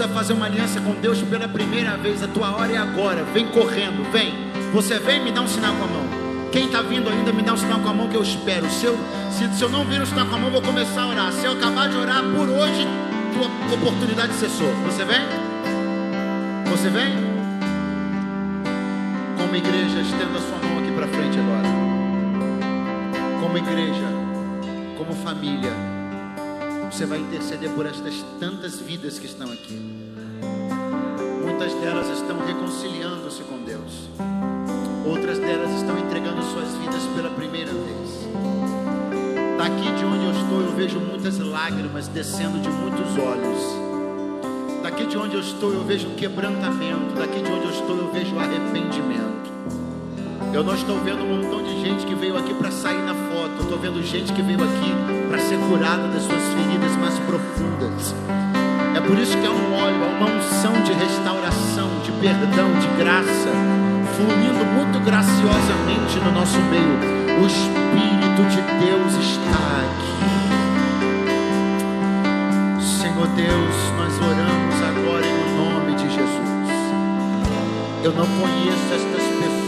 Speaker 1: precisa fazer uma aliança com Deus pela primeira vez? A tua hora é agora. Vem correndo, vem. Você vem me dá um sinal com a mão. Quem está vindo ainda, me dá um sinal com a mão que eu espero. Se eu, se, se eu não vir um sinal com a mão, vou começar a orar. Se eu acabar de orar por hoje, tua oportunidade sordo. Você vem? Você vem? Como igreja, estenda a sua mão aqui para frente agora. Como igreja, como família, você vai interceder por estas tantas vidas que estão aqui. Muitas delas estão reconciliando-se com Deus. Outras delas estão entregando suas vidas pela primeira vez. Daqui de onde eu estou, eu vejo muitas lágrimas descendo de muitos olhos. Daqui de onde eu estou, eu vejo quebrantamento. Daqui de onde eu estou, eu vejo arrependimento. Eu não estou vendo um montão de gente que veio aqui para sair na foto. Eu estou vendo gente que veio aqui para ser curada das suas feridas mais profundas. É por isso que há um óleo, há uma unção de restauração, de perdão, de graça, fluindo muito graciosamente no nosso meio. O Espírito de Deus está aqui. Senhor Deus, nós oramos agora em nome de Jesus. Eu não conheço estas pessoas,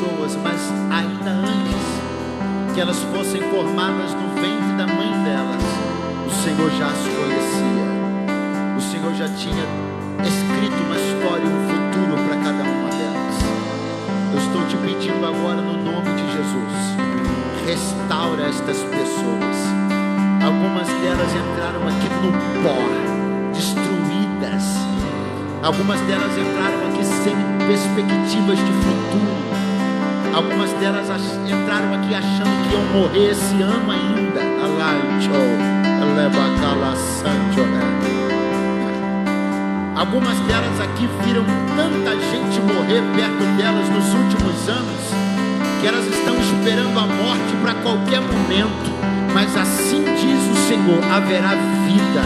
Speaker 1: mas ainda antes que elas fossem formadas no ventre da mãe delas, o Senhor já as conhecia. O Senhor já tinha escrito uma história, um futuro para cada uma delas. Eu estou te pedindo agora no nome de Jesus, restaura estas pessoas. Algumas delas entraram aqui no pó, destruídas. Algumas delas entraram aqui sem perspectivas de futuro. Algumas delas entraram aqui achando que iam morrer esse ano ainda. Algumas delas aqui viram tanta gente morrer perto delas nos últimos anos que elas estão esperando a morte para qualquer momento. Mas assim diz o Senhor: haverá vida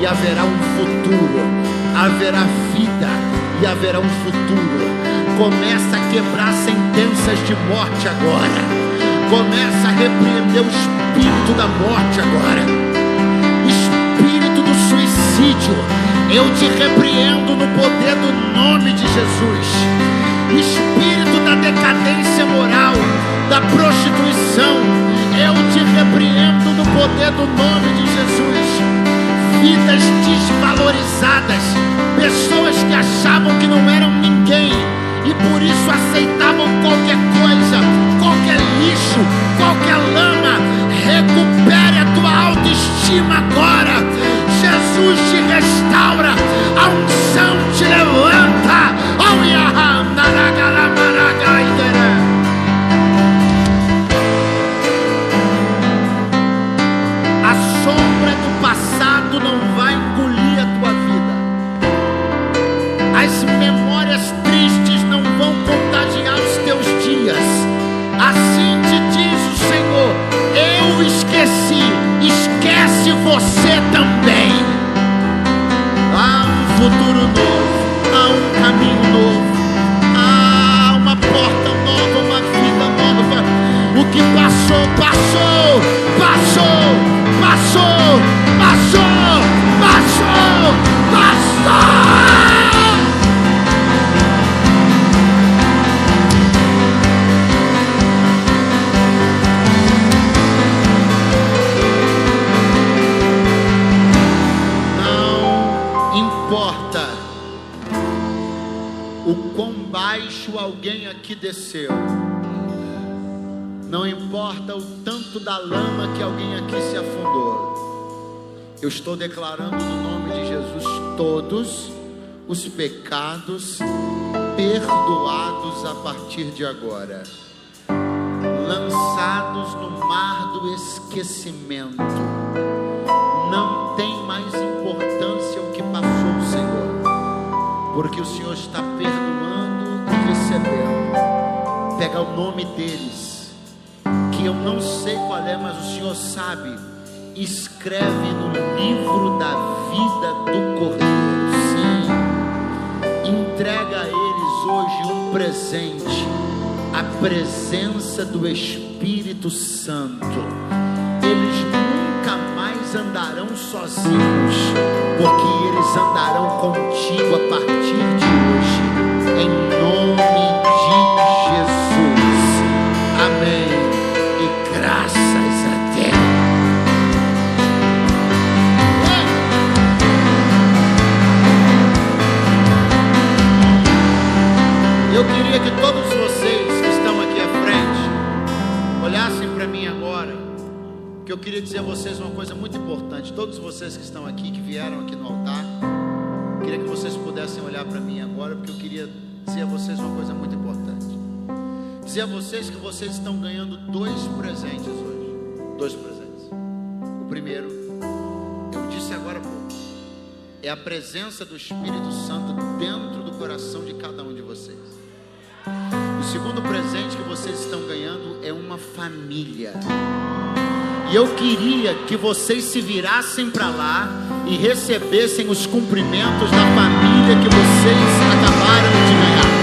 Speaker 1: e haverá um futuro. Haverá vida e haverá um futuro. Começa a quebrar sentenças de morte agora. Começa a repreender o espírito da morte agora. Espírito do suicídio. Eu te repreendo no poder do nome de Jesus. Espírito da decadência moral, da prostituição. Eu te repreendo no poder do nome de Jesus. Vidas desvalorizadas, pessoas que achavam que não eram ninguém e por isso aceitavam qualquer coisa, qualquer lixo, qualquer lama. Recupere a tua autoestima agora. Jesus te restaura, a unção te levanta. Oh, Yaham, futuro. novo, Eu estou declarando no nome de Jesus todos os pecados perdoados a partir de agora, lançados no mar do esquecimento. Não tem mais importância o que passou, Senhor, porque o Senhor está perdoando e recebendo. Pega o nome deles, que eu não sei qual é, mas o Senhor sabe. Escreve no livro da vida do Cordeiro. Sim, entrega a eles hoje um presente, a presença do Espírito Santo. Eles nunca mais andarão sozinhos, porque eles andarão contigo a partir de Eu queria que todos vocês que estão aqui à frente olhassem para mim agora, que eu queria dizer a vocês uma coisa muito importante. Todos vocês que estão aqui, que vieram aqui no altar, eu queria que vocês pudessem olhar para mim agora, porque eu queria dizer a vocês uma coisa muito importante. Dizer a vocês que vocês estão ganhando dois presentes hoje. Dois presentes. O primeiro, eu disse agora há pouco, é a presença do Espírito Santo dentro do coração de cada um de vocês. O segundo presente que vocês estão ganhando é uma família. E eu queria que vocês se virassem para lá e recebessem os cumprimentos da família que vocês acabaram de ganhar.